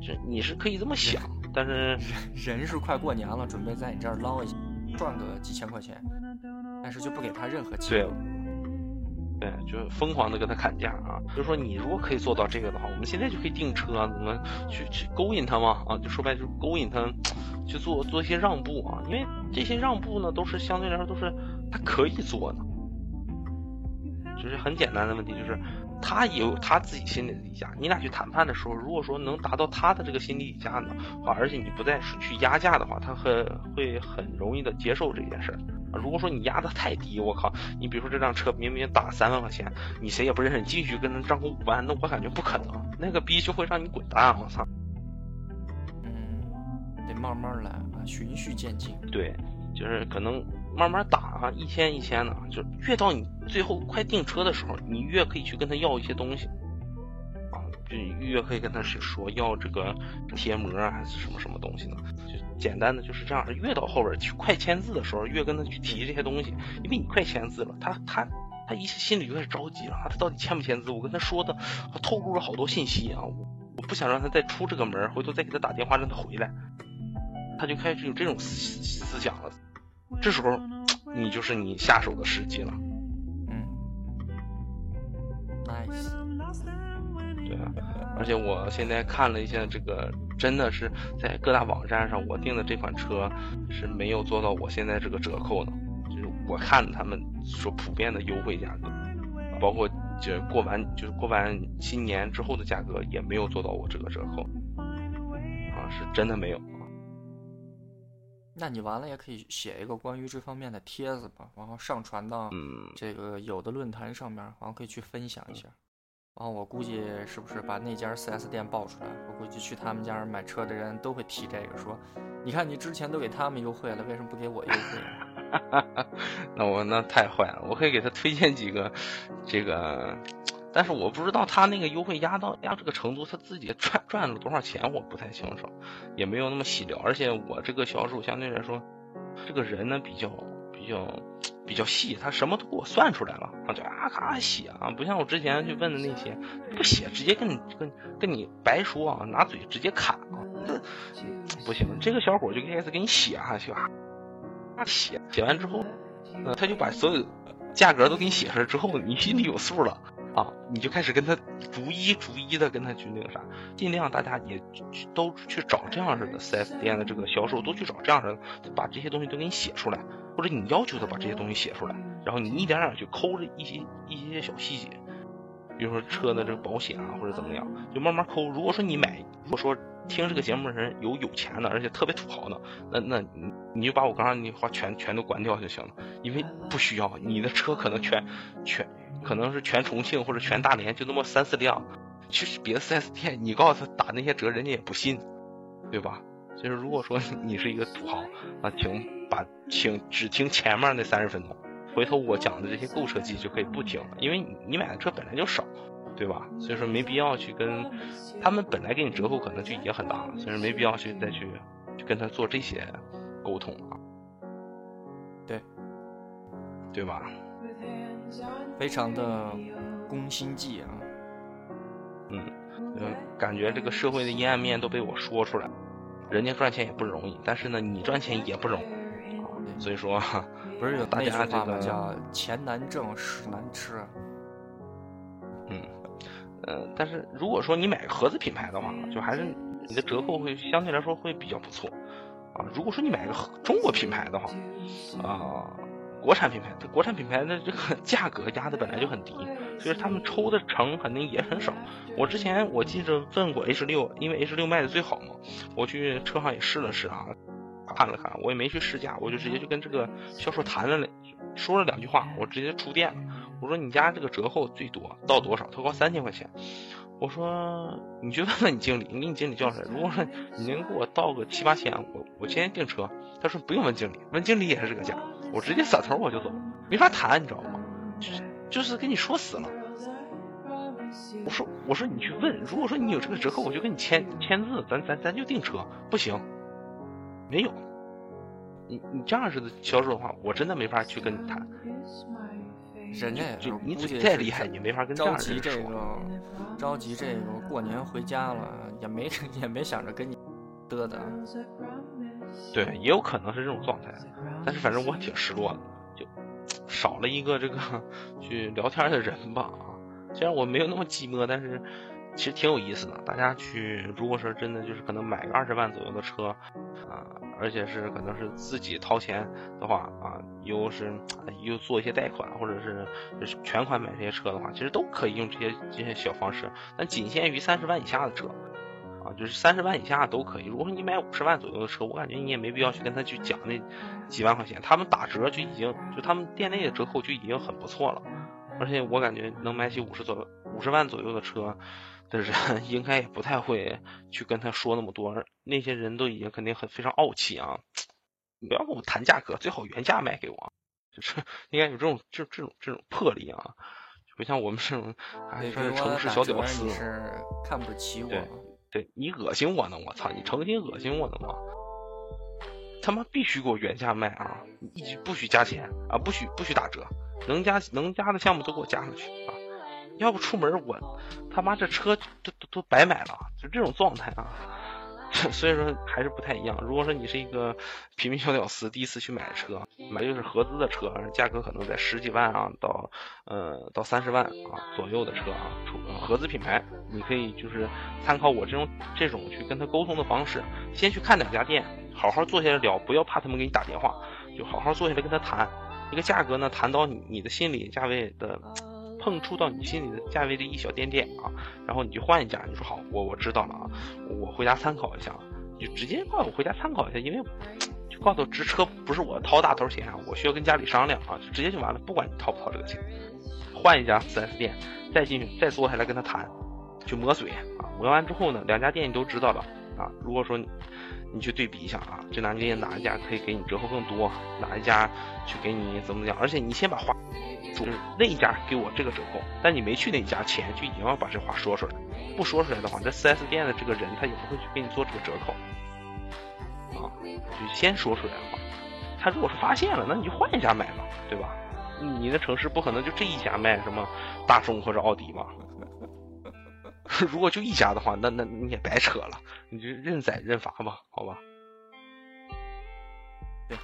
这你是可以这么想，但是人是快过年了，准备在你这儿捞一下赚个几千块钱，但是就不给他任何机会。对，就疯狂的跟他砍价啊！就说你如果可以做到这个的话，我们现在就可以订车，怎么去去勾引他嘛？啊，就说白就是勾引他去做做一些让步啊，因为这些让步呢，都是相对来说都是他可以做的。就是很简单的问题，就是他也有他自己心里的底价。你俩去谈判的时候，如果说能达到他的这个心理底价呢话，而且你不再去压价的话，他很会很容易的接受这件事儿。如果说你压的太低，我靠，你比如说这辆车明明打三万块钱，你谁也不认识，你进去跟人张口五万，那我感觉不可能，那个逼就会让你滚蛋，我操。嗯，得慢慢来啊，循序渐进。对，就是可能慢慢打啊，一千一千的，就越到你最后快订车的时候，你越可以去跟他要一些东西。啊就越可以跟他是说要这个贴膜啊还是什么什么东西呢？就简单的就是这样。越到后边去快签字的时候，越跟他去提这些东西，因为你快签字了，他他他一心里就开始着急了。他到底签不签字？我跟他说的，他透露了好多信息啊！我我不想让他再出这个门，回头再给他打电话让他回来。他就开始有这种思思想了。这时候你就是你下手的时机了。嗯，nice。对啊，而且我现在看了一下，这个真的是在各大网站上，我订的这款车是没有做到我现在这个折扣的。就是我看他们说普遍的优惠价格，包括就过完就是过完新年之后的价格也没有做到我这个折扣，啊，是真的没有。那你完了也可以写一个关于这方面的帖子吧，然后上传到这个有的论坛上面，然后可以去分享一下。然后我估计是不是把那家 4S 店爆出来？我估计去他们家买车的人都会提这个，说：“你看你之前都给他们优惠了，为什么不给我优惠？” <laughs> 那我那太坏了，我可以给他推荐几个，这个，但是我不知道他那个优惠压到压这个程度，他自己赚赚了多少钱，我不太清楚，也没有那么细聊。而且我这个销售相对来说，这个人呢比较比较。比较细，他什么都给我算出来了啊！就啊咔写啊，不像我之前去问的那些不写，直接跟你跟跟你白说啊，拿嘴直接砍啊，不行。这个小伙就开始给你写下去啊，写写完之后，他就把所有价格都给你写出来之后，你心里有数了啊，你就开始跟他逐一逐一的跟他去那个啥，尽量大家也都去找这样式的 4S 店的这个销售，都去找这样式的，把这些东西都给你写出来。或者你要求他把这些东西写出来，然后你一点点去抠着一些一些小细节，比如说车的这个保险啊，或者怎么样，就慢慢抠。如果说你买，如果说听这个节目的人有有钱的，而且特别土豪的，那那你你就把我刚刚那话全全都关掉就行了，因为不需要你的车可能全全可能是全重庆或者全大连就那么三四辆，去别的 4S 店你告诉他打那些折，人家也不信，对吧？就是如果说你是一个土豪，那请。把请只听前面那三十分钟，回头我讲的这些购车记就可以不听了，因为你买的车本来就少，对吧？所以说没必要去跟他们本来给你折扣可能就也很大了，所以说没必要去再去去跟他做这些沟通啊。对，对吧？非常的攻心计啊。嗯，感觉这个社会的阴暗面都被我说出来，人家赚钱也不容易，但是呢，你赚钱也不容易。所以说，不是有大家这个叫钱难挣，屎难吃。嗯，呃，但是如果说你买个合资品牌的话，就还是你的折扣会相对来说会比较不错啊。如果说你买个中国品牌的话，啊，国产品牌，国产品牌的这个 <laughs> 价格压的本来就很低，所以他们抽的成肯定也很少。我之前我记着问过 H 六，因为 H 六卖的最好嘛，我去车行也试了试啊。看了看，我也没去试驾，我就直接就跟这个销售谈了两，说了两句话，我直接出店了。我说你家这个折扣最多到多少？他说三千块钱。我说你去问问你经理，你给你经理叫出来。如果说你能给我到个七八千，我我今天订车。他说不用问经理，问经理也是这个价。我直接撒头我就走，没法谈，你知道吗？就是就是跟你说死了。我说我说你去问，如果说你有这个折扣，我就跟你签签字，咱咱咱就订车。不行。没有，你你这样式的销售的话，我真的没法去跟你谈。人家就你嘴再厉害，你没法跟着急这个，着急这个过年回家了，也没 <laughs> 也没想着跟你嘚嘚。对，也有可能是这种状态，但是反正我挺失落的，就少了一个这个去聊天的人吧啊。虽然我没有那么寂寞，但是。其实挺有意思的，大家去，如果说真的就是可能买个二十万左右的车，啊，而且是可能是自己掏钱的话，啊，又是又做一些贷款，或者是全款买这些车的话，其实都可以用这些这些小方式，但仅限于三十万以下的车，就是三十万以下都可以。如果说你买五十万左右的车，我感觉你也没必要去跟他去讲那几万块钱，他们打折就已经就他们店内的折扣就已经很不错了。而且我感觉能买起五十左右五十万左右的车的人，<laughs> 应该也不太会去跟他说那么多。那些人都已经肯定很非常傲气啊！你不要跟我谈价格，最好原价卖给我。就是应该有这种这这种这种魄力啊！不像我们这种还是城市小屌丝，是看不起我。对你恶心我呢！我操，你诚心恶心我呢吗？他妈必须给我原价卖啊！不许加钱啊！不许不许打折，能加能加的项目都给我加上去啊！要不出门我他妈这车都都都白买了，就这种状态啊！所以说还是不太一样。如果说你是一个平民小屌丝，第一次去买车，买就是合资的车，价格可能在十几万啊，到呃到三十万啊左右的车啊，出合资品牌，你可以就是参考我这种这种去跟他沟通的方式，先去看两家店，好好坐下来聊，不要怕他们给你打电话，就好好坐下来跟他谈一个价格呢，谈到你你的心理价位的。碰触到你心里的价位的一小点点啊，然后你就换一家，你说好，我我知道了啊，我回家参考一下，就直接告诉我回家参考一下，因为就告诉直车不是我掏大头钱啊，我需要跟家里商量啊，就直接就完了，不管你掏不掏这个钱，换一家 4S 店，再进去再坐下来跟他谈，去磨嘴啊，磨完之后呢，两家店你都知道了啊，如果说你去对比一下啊，这两家店哪一家可以给你折扣更多，哪一家去给你怎么讲，而且你先把话。就是那一家给我这个折扣，但你没去那一家前就已经要把这话说出来，不说出来的话，这 4S 店的这个人他也不会去给你做这个折扣，啊，就先说出来的话，他如果是发现了，那你就换一家买嘛，对吧？你的城市不可能就这一家卖什么大众或者奥迪吧？<laughs> 如果就一家的话，那那你也白扯了，你就认宰认罚吧，好吧？对，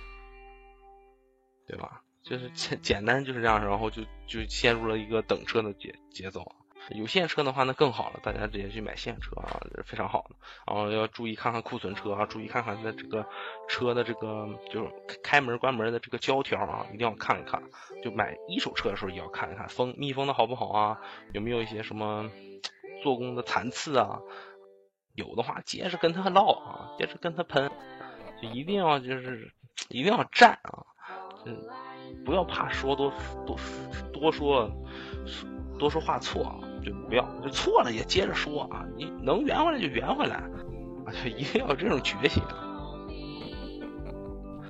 对吧？就是简简单就是这样，然后就就陷入了一个等车的节节奏。有现车的话那更好了，大家直接去买现车啊，非常好的。然后要注意看看库存车啊，注意看看它这个车的这个就是开门关门的这个胶条啊，一定要看一看。就买一手车的时候也要看一看封密封的好不好啊，有没有一些什么 <tsk> 做工的残次啊？有的话接着跟他唠啊，接着跟他喷，就一定要就是一定要站啊，嗯。不要怕说多多多说多说话错啊，就不要就错了也接着说啊！你能圆回来就圆回来，啊，就一定要有这种决心。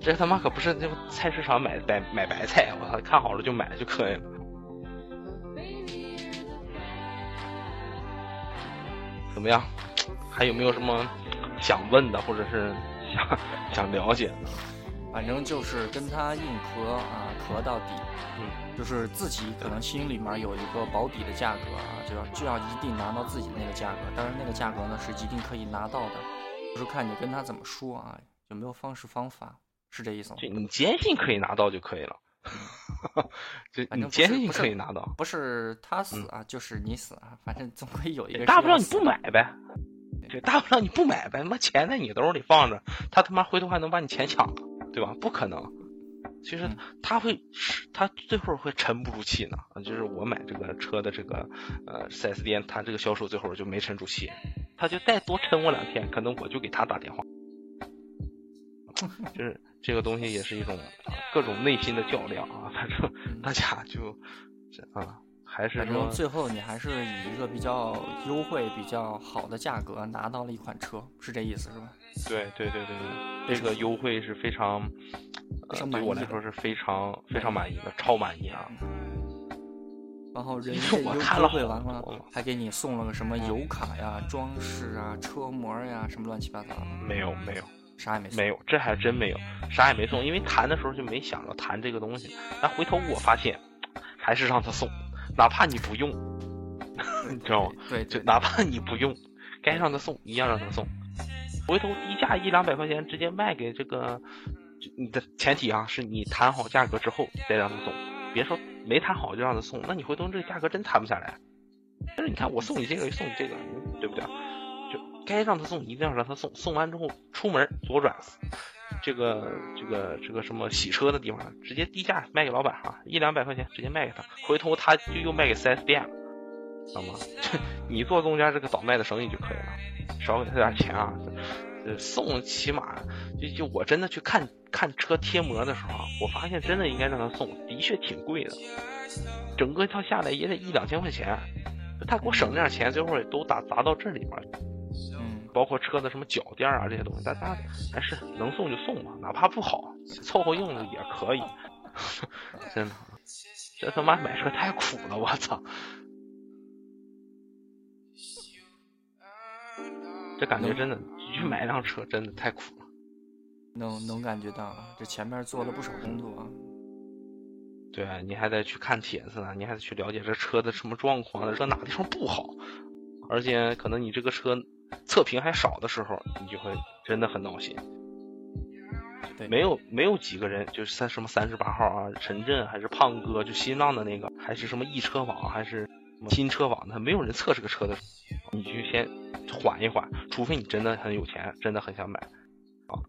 这他妈可不是那菜市场买白买白菜，我操，看好了就买就可以了。怎么样？还有没有什么想问的，或者是想想了解的？反正就是跟他硬磕啊，磕到底，嗯，就是自己可能心里面有一个保底的价格啊，就要就要一定拿到自己那个价格，当然那个价格呢是一定可以拿到的，就是看你跟他怎么说啊，有没有方式方法，是这意思吗？就你坚信可以拿到就可以了，<laughs> 就你坚信可以拿到，不是他死啊，就是你死啊，反正总归有一个大不了你不买呗，对，大不了你不买呗，他妈钱在你兜里放着，他他妈回头还能把你钱抢了。对吧？不可能，其实他会，他最后会沉不住气呢。就是我买这个车的这个呃四 S 店，他这个销售最后就没沉住气，他就再多沉我两天，可能我就给他打电话。就是这个东西也是一种各种内心的较量啊，反正大家就啊。还是说，最后你还是以一个比较优惠、比较好的价格拿到了一款车，是这意思是吧？对对对对对，这个优惠是非常，对我来说是非常非常满意的，超满意啊！然后人我看了，完了，还给你送了个什么油卡呀、装饰啊、车模呀，什么乱七八糟的。没有没有，啥也没送。没有，这还真没有，啥也没送。因为谈的时候就没想着谈这个东西，但回头我发现，还是让他送。哪怕你不用，<laughs> 你知道吗？对，就哪怕你不用，该让他送一样让他送。回头低价一两百块钱直接卖给这个，你的前提啊是你谈好价格之后再让他送，别说没谈好就让他送，那你回头这个价格真谈不下来。但是你看我送你这个送你这个，对不对？就该让他送一定要让他送，送完之后出门左转。这个这个这个什么洗车的地方，直接低价卖给老板啊，一两百块钱直接卖给他，回头他就又卖给 4S 店了，知道吗？<laughs> 你做中间这个倒卖的生意就可以了。少给他点钱啊。送起码就就我真的去看看车贴膜的时候啊，我发现真的应该让他送，的确挺贵的，整个一套下来也得一两千块钱。他给我省那点钱，最后也都打砸到这里面，包括车的什么脚垫啊这些东西，大家还是能送就送吧，哪怕不好，凑合用着也可以。<laughs> 真的，这他妈买车太苦了，我操！这感觉真的，去买辆车真的太苦了。能能感觉到，这前面做了不少工作啊。对啊，你还得去看帖子呢，你还得去了解这车的什么状况，这哪地方不好，而且可能你这个车测评还少的时候，你就会真的很闹心。对，没有没有几个人，就是三什么三十八号啊，陈震还是胖哥，就新浪的那个，还是什么易车网，还是什么新车网的，没有人测这个车的，你就先缓一缓，除非你真的很有钱，真的很想买啊。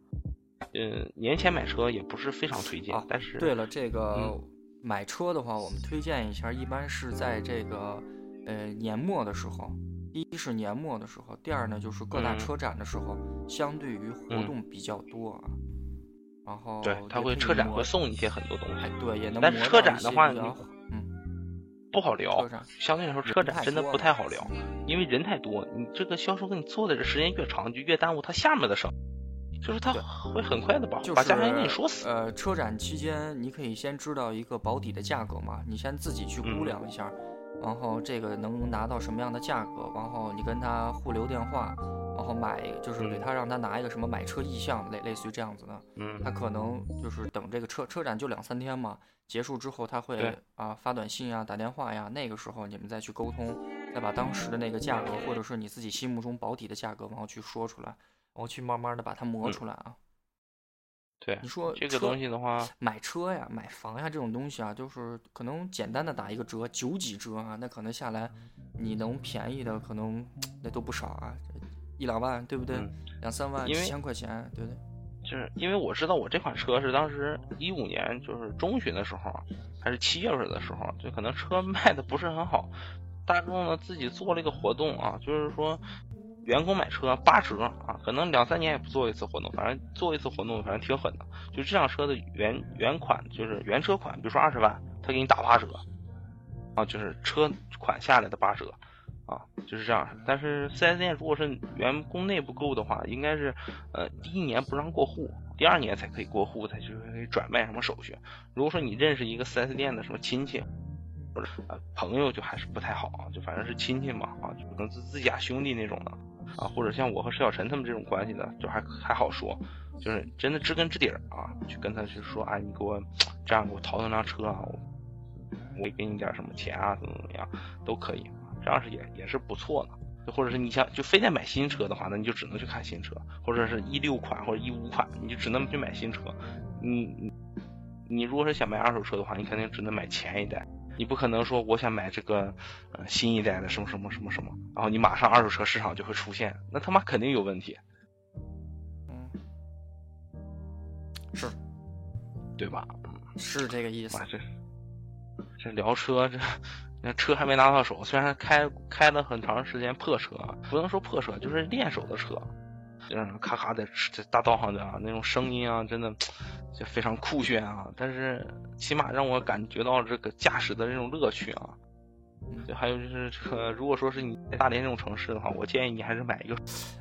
嗯，年前买车也不是非常推荐，但是对了，这个买车的话，我们推荐一下，一般是在这个呃年末的时候，第一是年末的时候，第二呢就是各大车展的时候，相对于活动比较多啊。然后对，他会车展会送一些很多东西，对，也能。但是车展的话，嗯，不好聊。相对来说，车展真的不太好聊，因为人太多。你这个销售跟你做的这时间越长，就越耽误他下面的事就是他会很快的把把价钱给你说死。呃，车展期间你可以先知道一个保底的价格嘛，你先自己去估量一下，然后这个能拿到什么样的价格，然后你跟他互留电话。然后买就是给他让他拿一个什么买车意向类类似于这样子的，嗯，他可能就是等这个车车展就两三天嘛，结束之后他会啊发短信呀打电话呀，那个时候你们再去沟通，再把当时的那个价格或者是你自己心目中保底的价格，然后去说出来，然后去慢慢的把它磨出来啊。对，你说这个东西的话，买车呀买房呀这种东西啊，就是可能简单的打一个折九几折啊，那可能下来你能便宜的可能那都不少啊。一两万，对不对？两三万，几千块钱，对不对？就是因为我知道我这款车是当时一五年，就是中旬的时候，还是七月份的时候，就可能车卖的不是很好。大众呢自己做了一个活动啊，就是说员工买车八折啊，可能两三年也不做一次活动，反正做一次活动，反正挺狠的。就这辆车的原原款，就是原车款，比如说二十万，他给你打八折啊，就是车款下来的八折。啊，就是这样。但是四 S 店如果是员工内部购的话，应该是，呃，第一年不让过户，第二年才可以过户，才就是可以转卖什么手续。如果说你认识一个四 S 店的什么亲戚，或者呃朋友，就还是不太好啊。就反正是亲戚嘛，啊，就可能自自家兄弟那种的，啊，或者像我和石小晨他们这种关系的，就还还好说，就是真的知根知底儿啊，去跟他去说，哎，你给我这样给我淘那辆车啊，我我给你点什么钱啊，怎么怎么样，都可以。这样是也也是不错的，就或者是你想就非得买新车的话，那你就只能去看新车，或者是一六款或者一五款，你就只能去买新车。你你你如果是想买二手车的话，你肯定只能买前一代，你不可能说我想买这个呃新一代的什么什么什么什么，然后你马上二手车市场就会出现，那他妈肯定有问题。嗯，是，对吧？是这个意思。这这聊车这。那车还没拿到手，虽然开开了很长时间破车，不能说破车，就是练手的车，就是咔咔在在大道上的啊，那种声音啊，真的就非常酷炫啊。但是起码让我感觉到这个驾驶的这种乐趣啊。还有就是这个如果说是你在大连这种城市的话，我建议你还是买一个。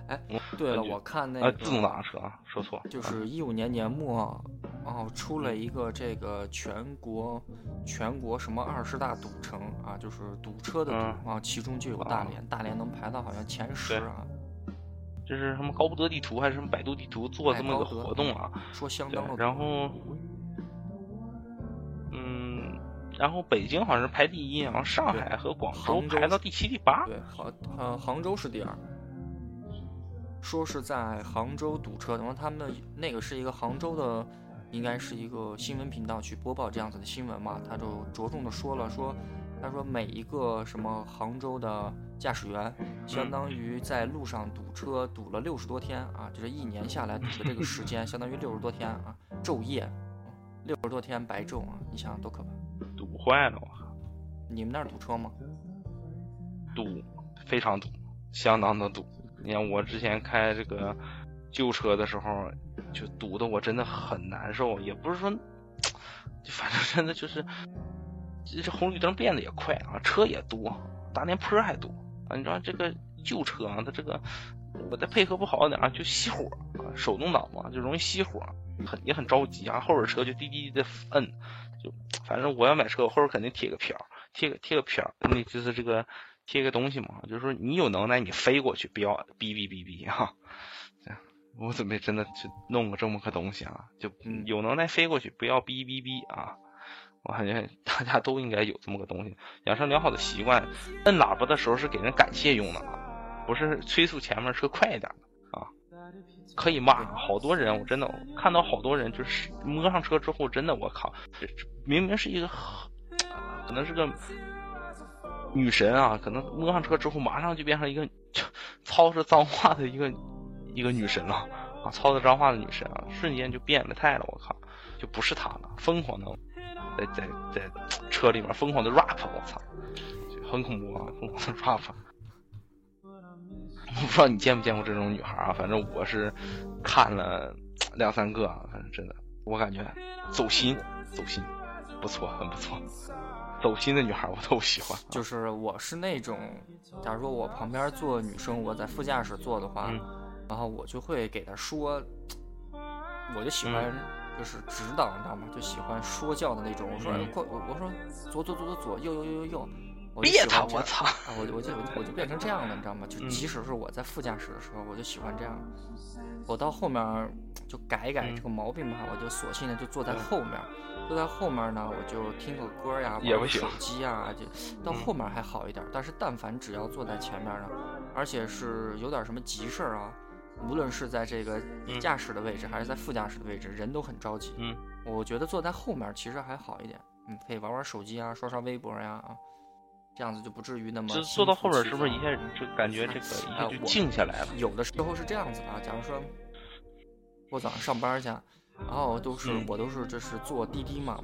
哎，对了，我看那个自动挡车啊，说错，就是一五年年末，然后出了一个这个全国全国什么二十大赌城啊，就是堵车的赌啊，其中就有大连，大连能排到好像前十啊。这是什么高不得地图还是什么百度地图做这么个活动啊？说相当的。然后。嗯然后北京好像是排第一，然后上海和广州排到第七、第八。对，杭呃杭州是第二。说是在杭州堵车，然后他们那个是一个杭州的，应该是一个新闻频道去播报这样子的新闻嘛，他就着重的说了说，他说每一个什么杭州的驾驶员，相当于在路上堵车堵了六十多天啊，就是一年下来堵的这个时间，<laughs> 相当于六十多天啊，昼夜，六十多天白昼啊，你想想多可怕。堵坏了，我靠！你们那儿堵车吗？堵，非常堵，相当的堵。你看我之前开这个旧车的时候，就堵的我真的很难受，也不是说，就 <tsk> 反正真的就是，这红绿灯变得也快啊，车也多，大连坡还多啊，你知道这个旧车啊，它这个我再配合不好点啊，就熄火啊，手动挡嘛，就容易熄火，很也很着急啊，后边车就滴滴的摁，就反正我要买车，我后边肯定贴个条，贴个贴个条，那就是这个。贴个东西嘛，就是说你有能耐，你飞过去，不要哔哔哔哔哈。我准备真的去弄个这么个东西啊，就有能耐飞过去，不要哔哔哔啊。我感觉 <laughs> 大家都应该有这么个东西，养成良好的习惯。摁喇叭的时候是给人感谢用的啊，不是催促前面车快一点的啊。可以骂好多人，我真的看到好多人就是摸上车之后，真的我靠，明明是一个可能是个。女神啊，可能摸上车之后，马上就变成一个操着脏话的一个一个女神了啊！操着脏话的女神啊，瞬间就变了态了，我靠，就不是她了，疯狂的在在在车里面疯狂的 rap，我操，很恐怖啊，疯狂的 rap。我 <laughs> 不知道你见没见过这种女孩啊？反正我是看了两三个，反正真的，我感觉走心，走心，不错，很不错。走心的女孩我都喜欢，就是我是那种，假如说我旁边坐女生，我在副驾驶坐的话，然后我就会给她说，我就喜欢就是指导，你知道吗？就喜欢说教的那种。我说过，我我说左左左左左，右右右右右，别他，我操！我就我就我就变成这样了，你知道吗？就即使是我在副驾驶的时候，我就喜欢这样。我到后面就改一改这个毛病吧，我就索性的就坐在后面。坐在后面呢，我就听个歌呀，玩手机啊，就到后面还好一点。但是但凡只要坐在前面呢，而且是有点什么急事儿啊，无论是在这个驾驶的位置还是在副驾驶的位置，人都很着急。嗯，我觉得坐在后面其实还好一点，嗯，可以玩玩手机啊，刷刷微博呀啊，这样子就不至于那么。就坐到后边是不是一下就感觉这个一下就静下来了？有的时候是这样子的，假如说我早上上班去。然后都是我都是这是坐滴滴嘛，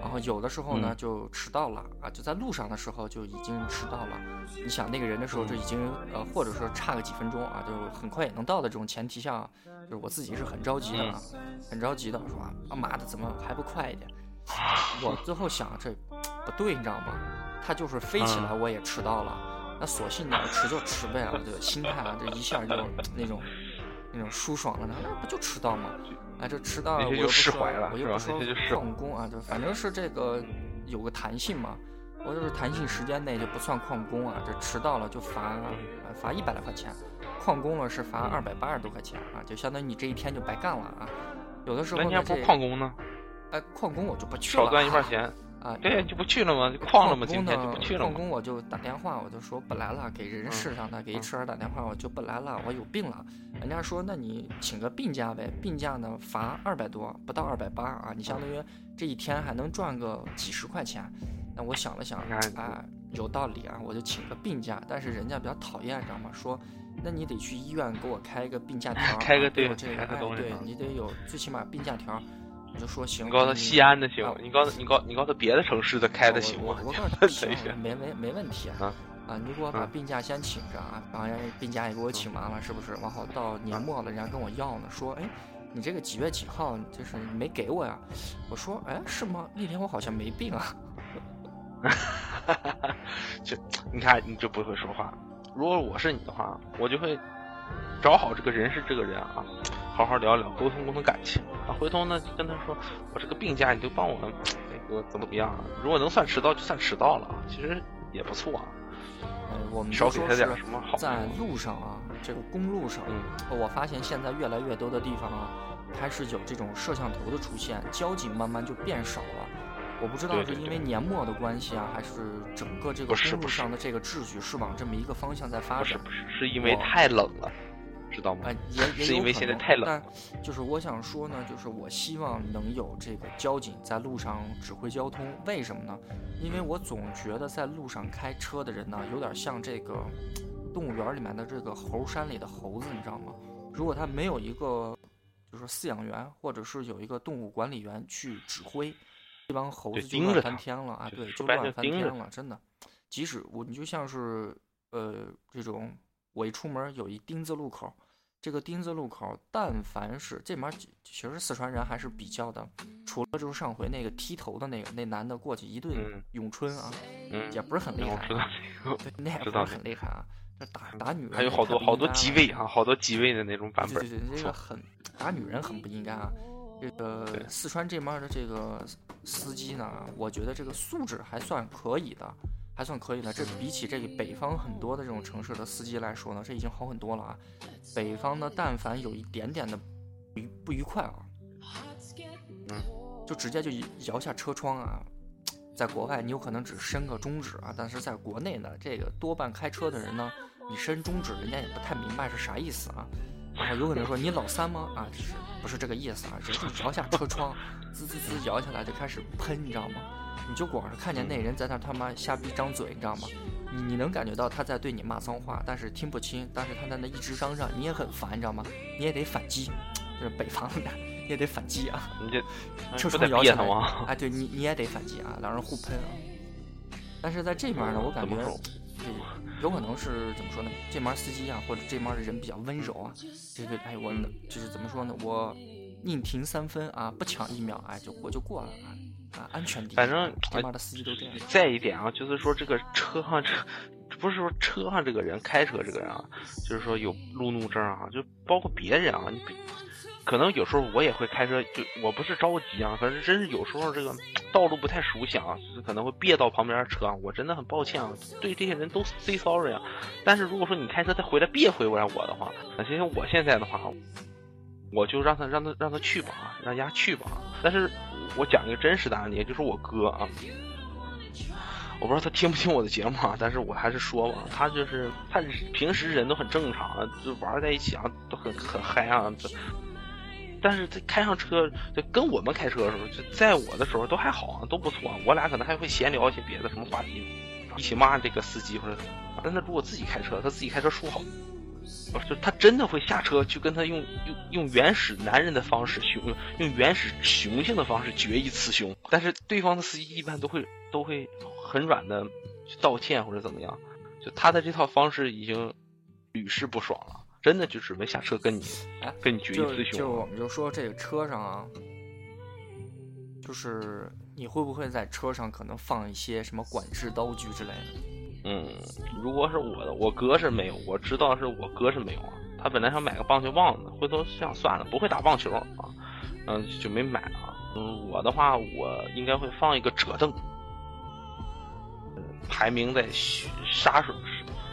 然后有的时候呢就迟到了啊，就在路上的时候就已经迟到了。你想那个人的时候就已经呃，或者说差个几分钟啊，就很快也能到的这种前提下，就是我自己是很着急的，啊很着急的，说啊妈的怎么还不快一点？<laughs> 我最后想这不对，你知道吗？他就是飞起来我也迟到了，那索性呢迟就迟呗啊，这个心态啊这一下就那种那种舒爽了，那不就迟到吗？啊，这迟到了我又不说，我又不说旷工啊，就反正是这个有个弹性嘛，我就是弹性时间内就不算旷工啊，这迟到了就罚罚一百来块钱，旷工了是罚二百八十多块钱啊，就相当于你这一天就白干了啊。有的时候那不旷工呢？哎，旷工我就不去了，少赚一块钱。啊，对，就不去了吗？旷了吗？今天就不去了。旷工我就打电话，我就说不来了，给人事上的给 HR 打电话，我就不来了，我有病了。人家说那你请个病假呗，病假呢罚二百多，不到二百八啊，你相当于这一天还能赚个几十块钱。那我想了想，啊，有道理啊，我就请个病假。但是人家比较讨厌，知道吗？说那你得去医院给我开一个病假条，<laughs> 开个对这个，哎，对你得有最起码病假条。我就说行，你告诉他西安的行，你告诉你告你告诉他别的城市的开的行吗？我告诉 <laughs> 他行，没没没问题啊啊！你给我把病假先请着啊，把病假也给我请完了，是不是？然后到年末了，人家跟我要呢，说哎，你这个几月几号就是没给我呀？我说哎，是吗？那天我好像没病啊。<laughs> 就你看，你就不会说话。如果我是你的话，我就会找好这个人是这个人啊。好好聊聊，沟通沟通感情啊！回头呢就，跟他说，我这个病假，你就帮我那个怎么怎么样？如果能算迟到，就算迟到了，其实也不错啊。呃，我们少给他点什么好。在路上啊，这个公路上，我发现现在越来越多的地方啊，开始有这种摄像头的出现，交警慢慢就变少了。我不知道是因为年末的关系啊，还是整个这个公路上的这个秩序是往这么一个方向在发展？不是，是因为太冷了。知道吗？也也是因为现在太冷。但就是我想说呢，就是我希望能有这个交警在路上指挥交通。为什么呢？因为我总觉得在路上开车的人呢，有点像这个动物园里面的这个猴山里的猴子，你知道吗？如果他没有一个就是饲养员，或者是有一个动物管理员去指挥，这帮猴子就乱翻天了啊！对，就乱翻天了，真的。即使我，你就像是呃这种。我一出门有一丁字路口，这个丁字路口，但凡是这面其实四川人还是比较的，除了就是上回那个剃头的那个那男的过去一顿咏春啊，也不是很厉害，对，那也不是很厉害啊。这打打女人还有好多好多机位啊，好多机位的那种版本。对对对，这个很打女人很不应该啊。这个四川这面的这个司机呢，我觉得这个素质还算可以的，还算可以的。这比起这个北方很多的这种城市的司机来说呢，这已经好很多了啊。北方呢，但凡有一点点的愉不愉快啊，嗯，就直接就摇下车窗啊。在国外，你有可能只伸个中指啊，但是在国内呢，这个多半开车的人呢，你伸中指，人家也不太明白是啥意思啊。然后有可能说你老三吗？啊，就是不是这个意思啊，直接摇下车窗，滋滋滋摇下来就开始喷，你知道吗？你就光是看见那人在那他妈瞎逼张嘴，你知道吗？你你能感觉到他在对你骂脏话，但是听不清，但是他在那一直嚷嚷，你也很烦，你知道吗？你也得反击，<tsk> 就是北方的，<laughs> 你也得反击啊！你这车窗摇起来，哎，对你你也得反击啊，两人互喷啊。但是在这面呢，我感觉。有可能是怎么说呢？这帮司机啊，或者这帮的人比较温柔啊。这个哎，我就是怎么说呢？我宁停三分啊，不抢一秒，哎，就过就过了啊啊，安全第一。反正他妈的司机都这样。再一点啊，就是说这个车上这不是说车上这个人开车这个人啊，就是说有路怒症啊，就包括别人啊，你比。可能有时候我也会开车，就我不是着急啊，反正真是有时候这个道路不太熟悉啊，可能会别到旁边车啊，我真的很抱歉啊，对这些人都 say sorry 啊。但是如果说你开车再回来别回来我的话，那其实我现在的话，我就让他让他让他去吧，让家去吧。但是我讲一个真实的案例，就是我哥啊，我不知道他听不听我的节目啊，但是我还是说吧，他就是他平时人都很正常，就玩在一起啊，都很很嗨啊。但是他开上车，就跟我们开车的时候，就在我的时候都还好啊，都不错。我俩可能还会闲聊一些别的什么话题，一起骂这个司机或者。但他如果自己开车，他自己开车说好，就他真的会下车去跟他用用用原始男人的方式雄用原始雄性的方式决一雌雄。但是对方的司机一般都会都会很软的去道歉或者怎么样。就他的这套方式已经屡试不爽了。真的就准备下车跟你，跟你决一雌雄。就我们就说这个车上啊，就是你会不会在车上可能放一些什么管制刀具之类的？嗯，如果是我的，我哥是没有，我知道是我哥是没有啊。他本来想买个棒球棒子，回头想算了，不会打棒球啊，嗯，就没买啊。嗯，我的话，我应该会放一个折凳，排名在杀手。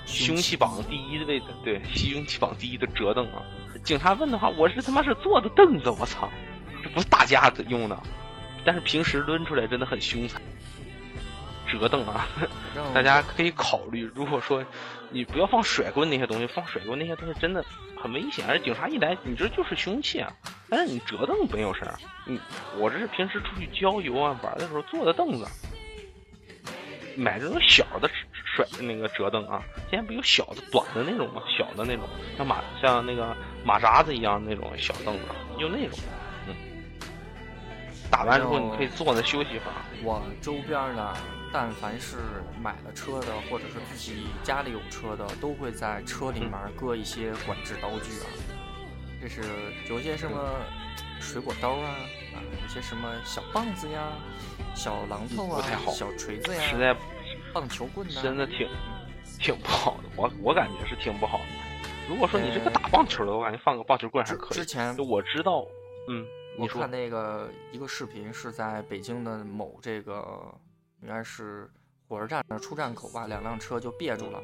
凶器榜第一的位置，对，凶器榜第一的折凳啊！警察问的话，我是他妈是坐的凳子，我操，这不是打架的用的，但是平时抡出来真的很凶残。折凳啊，大家可以考虑，如果说你不要放甩棍那些东西，放甩棍那些东西真的很危险，而警察一来，你这就是凶器啊！但是你折凳没有事儿，你我这是平时出去郊游啊玩的时候坐的凳子。买这种小的甩那个折凳啊，现在不有小的短的那种吗？小的那种，像马像那个马扎子一样那种小凳子，用那种，嗯，打完之后你可以坐那休息一会儿。我周边呢，但凡是买了车的，或者是自己家里有车的，都会在车里面搁一些管制刀具啊，这是有些什么水果刀啊，啊，有些什么小棒子呀。小榔头啊，小锤子呀，实在棒球棍呢，真的挺挺不好的。我我感觉是挺不好的。如果说你是个打棒球的，我感觉放个棒球棍还可以。之前我知道，嗯，我看那个一个视频是在北京的某这个应该是火车站的出站口吧，两辆车就别住了，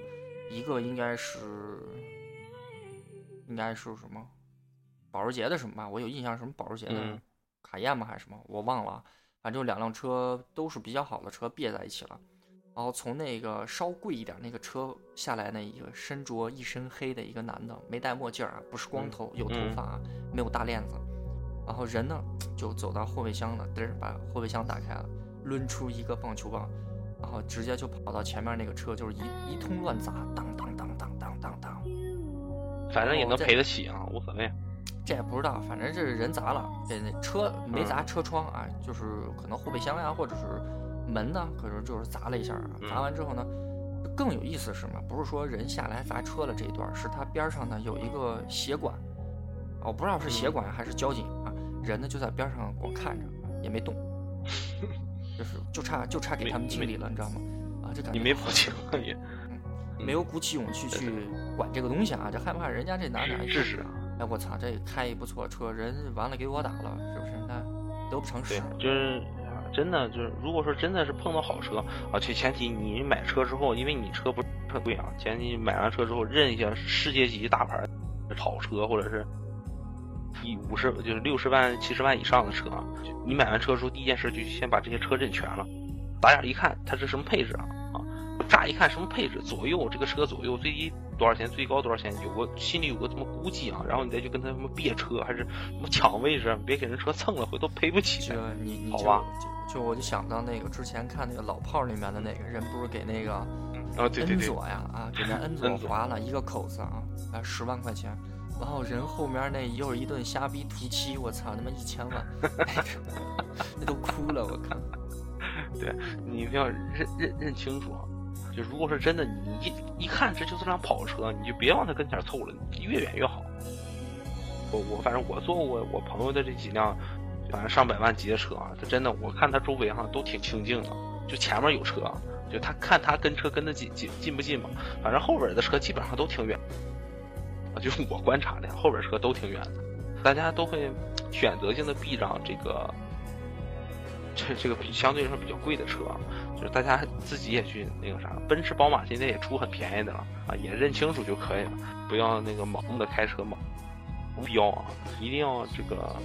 一个应该是应该是什么保时捷的什么吧，我有印象什么保时捷的卡宴吗还是什么，我忘了。反正两辆车都是比较好的车，别在一起了。然后从那个稍贵一点那个车下来，那一个身着一身黑的一个男的，没戴墨镜啊，不是光头，有头发，没有大链子。然后人呢，就走到后备箱了，嘚儿把后备箱打开了，抡出一个棒球棒，然后直接就跑到前面那个车，就是一一通乱砸，当当当当当当当。反正也能赔得起啊，无所谓。这也不知道，反正这是人砸了，这那车没砸车窗啊，就是可能后备箱呀，或者是门呢，可能就是砸了一下。砸完之后呢，更有意思是什么？不是说人下来砸车了这一段，是他边上呢有一个协管，我不知道是协管还是交警啊，人呢就在边上光看着，也没动，<laughs> 就是就差就差给他们清理了，你知道吗？啊，这感觉你没报警也没有鼓起勇气去管这个东西啊，就害怕人家这哪哪一试试啊。哎，我操，这开一不错车，人完了给我打了，是不是？那得不偿失。就是真的，就是如果说真的是碰到好车啊，且前提你买车之后，因为你车不是很贵啊，前提买完车之后认一下世界级大牌好车，或者是一五十就是六十万、七十万以上的车，你买完车之后第一件事就先把这些车认全了，打眼一看它是什么配置啊啊，乍一看什么配置，左右这个车左右最低。多少钱？最高多少钱？有个心里有个这么估计啊，然后你再去跟他什么别车，还是什么抢位置，别给人车蹭了，回头赔不起。这你你好吧？就我就想到那个之前看那个老炮里面的那个人，不是给那个啊恩佐呀啊，给那 <laughs> 恩佐划了一个口子啊，啊十万块钱，然后人后面那又是一顿瞎逼涂漆，我操他妈一千万，<laughs> 那都哭了，我靠。对你一定要认认认清楚。就如果说真的，你一一看这就是辆跑车，你就别往他跟前凑了，越远越好。我我反正我坐过我朋友的这几辆，反正上百万级的车啊，他真的我看他周围哈都挺清静的，就前面有车，就他看他跟车跟的近近近不近嘛，反正后边的车基本上都挺远。就是我观察的，后边车都挺远的，大家都会选择性的避让这个。这这个比相对来说比较贵的车，就是大家自己也去那个啥，奔驰、宝马现在也出很便宜的了啊，也认清楚就可以了，不要那个盲目的开车嘛，标啊，一定要这个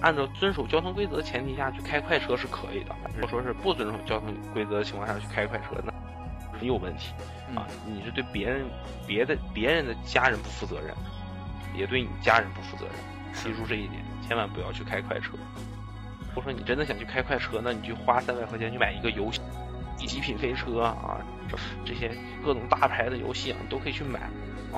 按照遵守交通规则前提下去开快车是可以的。如果说是不遵守交通规则的情况下去开快车，那很有问题啊，你是对别人、别的别人的家人不负责任，也对你家人不负责任，记住这一点，千万不要去开快车。如果说你真的想去开快车，那你就花三百块钱去买一个游戏，极品飞车啊，这这些各种大牌的游戏啊，你都可以去买。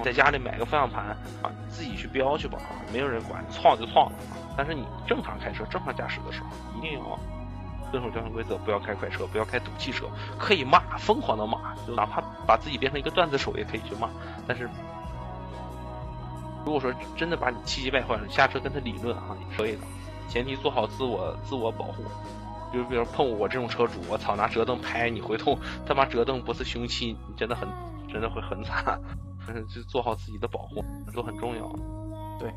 在家里买个方向盘啊，自己去飙去吧，没有人管，撞就撞了。但是你正常开车、正常驾驶的时候，一定要遵守交通规则，不要开快车，不要开赌气车。可以骂，疯狂的骂，就哪怕把自己变成一个段子手也可以去骂。但是如果说真的把你气急败坏了，下车跟他理论啊，可以的。前提做好自我自我保护，就比如碰我这种车主，我操拿折凳拍你，回头他妈折凳不是凶器，你真的很真的会很惨。<laughs> 就做好自己的保护都很重要。对，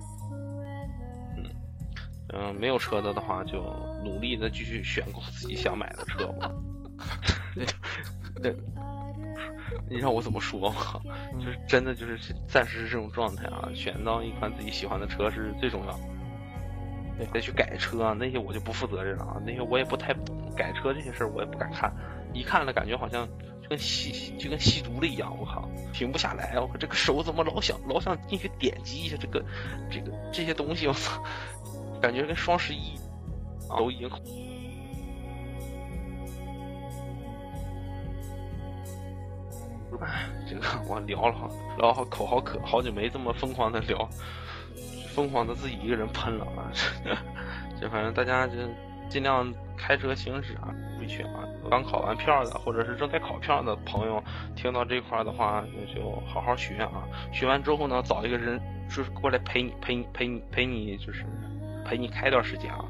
嗯，没有车的的话，就努力的继续选购自己想买的车吧。<laughs> 对，你让我怎么说嘛？就是真的就是暂时是这种状态啊，选到一款自己喜欢的车是最重要。对再去改车啊那些我就不负责任了啊，那些我也不太改车这些事儿我也不敢看，一看了感觉好像就跟吸就跟吸毒了一样，我靠，停不下来，我靠，这个手怎么老想老想进去点击一下这个这个这些东西，我操，感觉跟双十一都已经。哎，这个 <laughs> 我聊了，聊好口好渴，好久没这么疯狂的聊。疯狂的自己一个人喷了啊！<laughs> 这反正大家就尽量开车行驶啊，回去啊。刚考完票的或者是正在考票的朋友，听到这块的话就好好学啊。学完之后呢，找一个人就是过来陪你陪你陪你陪你，就是陪你开段时间啊。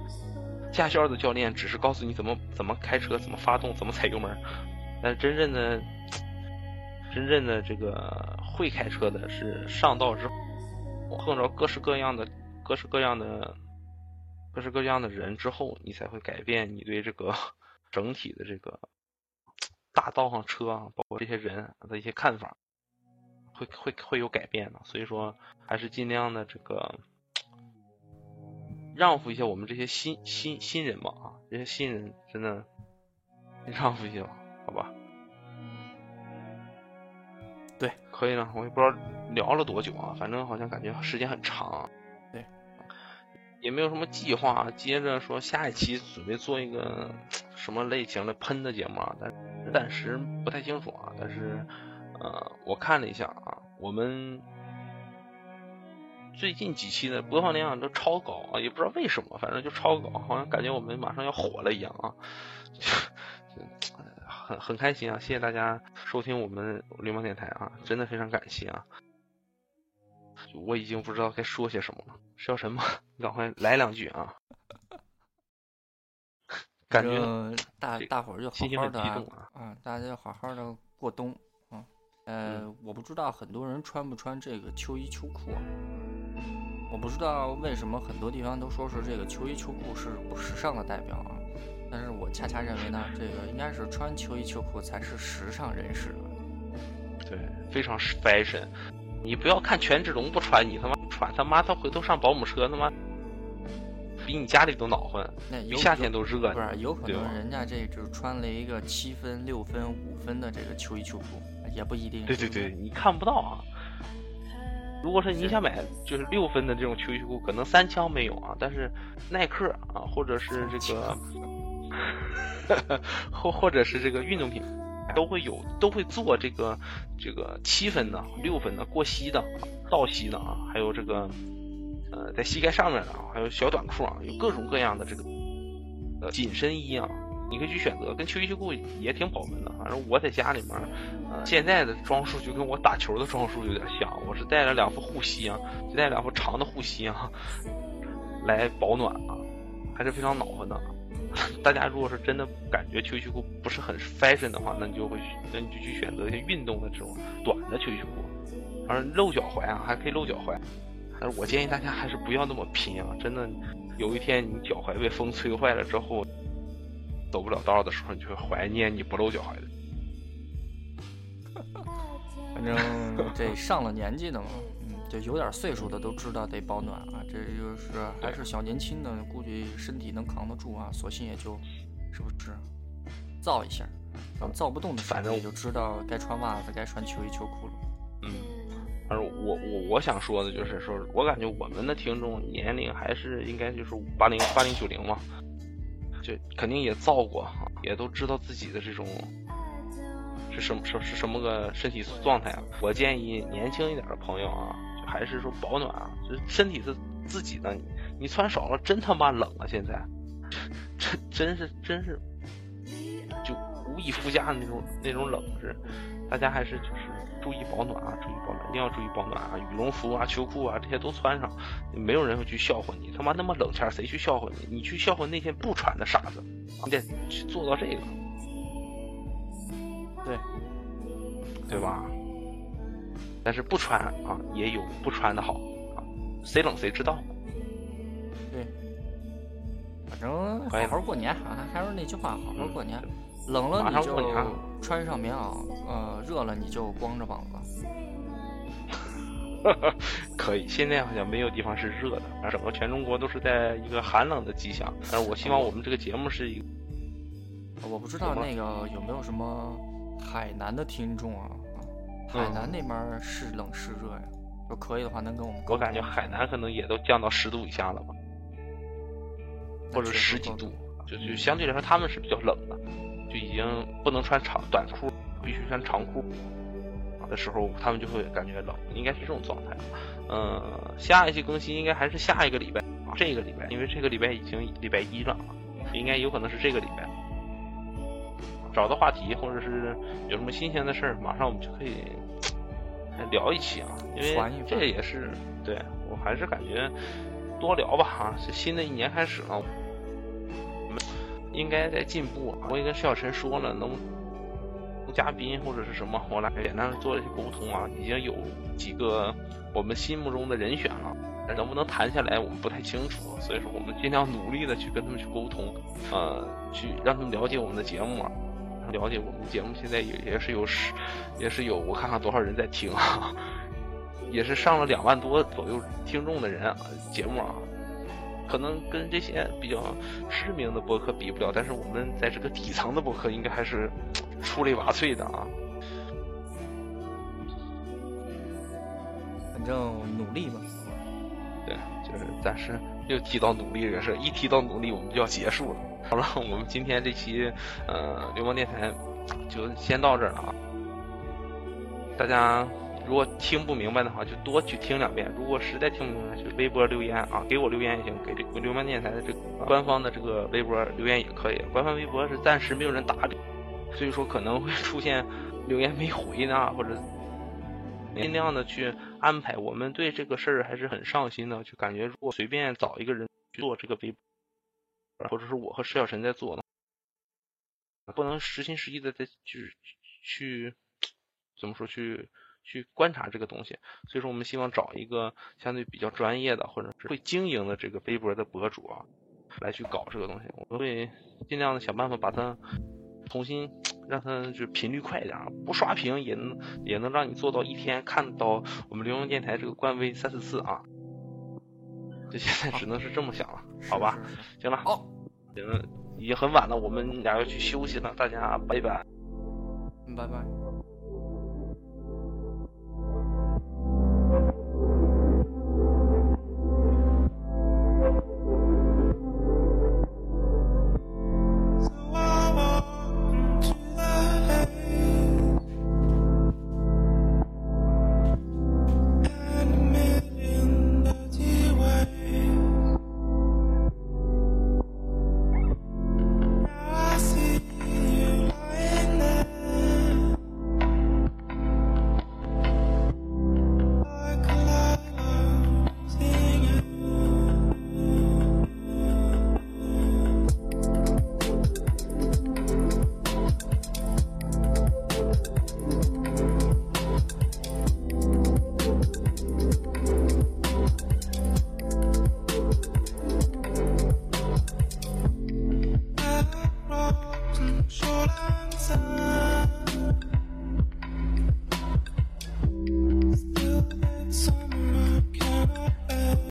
驾校的教练只是告诉你怎么怎么开车，怎么发动，怎么踩油门，但是真正的真正的这个会开车的是上道之后。碰着各式各样的、各式各样的、各式各样的人之后，你才会改变你对这个 <laughs> 整体的这个大道上车啊，包括这些人的一些看法，会会会有改变的。所以说，还是尽量的这个让步一下我们这些新新新人嘛啊，这些新人真的 <laughs> 让步一下，好吧？对，可以了。我也不知道聊了多久啊，反正好像感觉时间很长。对，也没有什么计划，接着说下一期准备做一个 <tsk> 什么类型的喷的节目啊，但暂时不太清楚啊。但是呃，我看了一下啊，我们最近几期的播放量都超高啊，也不知道为什么，反正就超高，好像感觉我们马上要火了一样啊。<laughs> 很很开心啊！谢谢大家收听我们流氓电台啊，真的非常感谢啊！我已经不知道该说些什么了，说什么？你赶快来两句啊！感觉大大伙儿就好好的啊，大家好好的过冬啊。呃，我不知道很多人穿不穿这个秋衣秋裤，我不知道为什么很多地方都说是这个秋衣秋裤是不时尚的代表啊。但是我恰恰认为呢，这个应该是穿秋衣秋裤才是时尚人士。对，非常 fashion。你不要看权志龙不穿，你他妈穿他妈他回头上保姆车他妈比你家里都恼恨。那夏天都热，不是有可能人家这就穿了一个七分、六分、五分的这个秋衣秋裤，也不一定。对对对，你看不到啊。如果说你想买就是六分的这种秋衣秋裤，可能三枪没有啊，但是耐克啊，或者是这个。<laughs> 或或者是这个运动品，都会有都会做这个这个七分的、六分的、过膝的、倒膝的啊，还有这个呃在膝盖上面的啊，还有小短裤啊，有各种各样的这个呃紧身衣啊，你可以去选择，跟秋衣秋裤也挺保温的。反正我在家里面，呃现在的装束就跟我打球的装束有点像，我是带了两副护膝啊，就带两副长的护膝啊，来保暖啊，还是非常暖和的。<laughs> 大家如果是真的感觉秋衣秋裤不是很 fashion 的话，那你就会，那你就去选择一些运动的这种短的秋衣秋裤，反正露脚踝啊，还可以露脚踝。但是我建议大家还是不要那么拼啊！真的，有一天你脚踝被风吹坏了之后，走不了道的时候，你就会怀念你不露脚踝的。<laughs> 反正这上了年纪的嘛。就有点岁数的都知道得保暖啊，这就是还是小年轻的，估计身体能扛得住啊，索性也就是不是造一下，造不动的反正就知道该穿袜子，该穿秋衣秋裤了。嗯，反正我我我想说的就是说，我感觉我们的听众年龄还是应该就是八零八零九零嘛，就肯定也造过，也都知道自己的这种是什么什是什么个身体状态。我建议年轻一点的朋友啊。还是说保暖啊？这身体是自己的，你你穿少了真他妈冷啊！现在，真真是真是，就无以复加的那种那种冷是。大家还是就是注意保暖啊，注意保暖，一定要注意保暖啊！羽绒服啊、秋裤啊这些都穿上，没有人会去笑话你。他妈那么冷天，谁去笑话你？你去笑话那些不穿的傻子，你得去做到这个，对对吧？但是不穿啊，也有不穿的好啊，谁冷谁知道。对，反正好好过年啊，还是那句话，好好过年。冷了你就穿上棉袄，呃，热了你就光着膀子。<laughs> 可以，现在好像没有地方是热的，整个全中国都是在一个寒冷的迹象。但是我希望我们这个节目是一个，我不知道那个有没有什么海南的听众啊。海南那边是冷是热呀？就可以的话，能跟我们。我感觉海南可能也都降到十度以下了吧，或者十几度，就就相对来说他们是比较冷的，就已经不能穿长短裤，必须穿长裤的时候，他们就会感觉冷，应该是这种状态。嗯，下一期更新应该还是下一个礼拜，这个礼拜，因为这个礼拜已经礼拜一了，应该有可能是这个礼拜。找到话题，或者是有什么新鲜的事儿，马上我们就可以聊一期啊。因为这也是对我还是感觉多聊吧哈。这新的一年开始了，应该在进步。我也跟石小晨说了，能嘉宾或者是什么，我俩简单的做一些沟通啊。已经有几个我们心目中的人选了，能不能谈下来，我们不太清楚。所以说，我们尽量努力的去跟他们去沟通，呃，去让他们了解我们的节目。啊。了解我们的节目现在也也是有十，也是有我看看多少人在听啊，也是上了两万多左右听众的人啊，节目啊，可能跟这些比较知名的博客比不了，但是我们在这个底层的博客应该还是出类拔萃的啊。反正努力吧，对，就是暂时又提到努力这个事，一提到努力我们就要结束了。好了，我们今天这期呃流氓电台就先到这儿了啊。大家如果听不明白的话，就多去听两遍。如果实在听不明白，就微博留言啊，给我留言也行，给这个流氓电台的这个官方的这个微博留言也可以。官方微博是暂时没有人打理，所以说可能会出现留言没回呢，或者尽量的去安排。我们对这个事儿还是很上心的，就感觉如果随便找一个人去做这个微博，或者是我和石小晨在做呢，不能实心实意的在就是去怎么说去去观察这个东西。所以说我们希望找一个相对比较专业的或者是会经营的这个微博的博主啊，来去搞这个东西。我们会尽量的想办法把它。重新让它就频率快一点，不刷屏也能也能让你做到一天看到我们流行电台这个官微三四次啊！就现在只能是这么想了，好吧？行了，好，行，已经很晚了，我们俩要去休息了，大家拜拜，拜拜。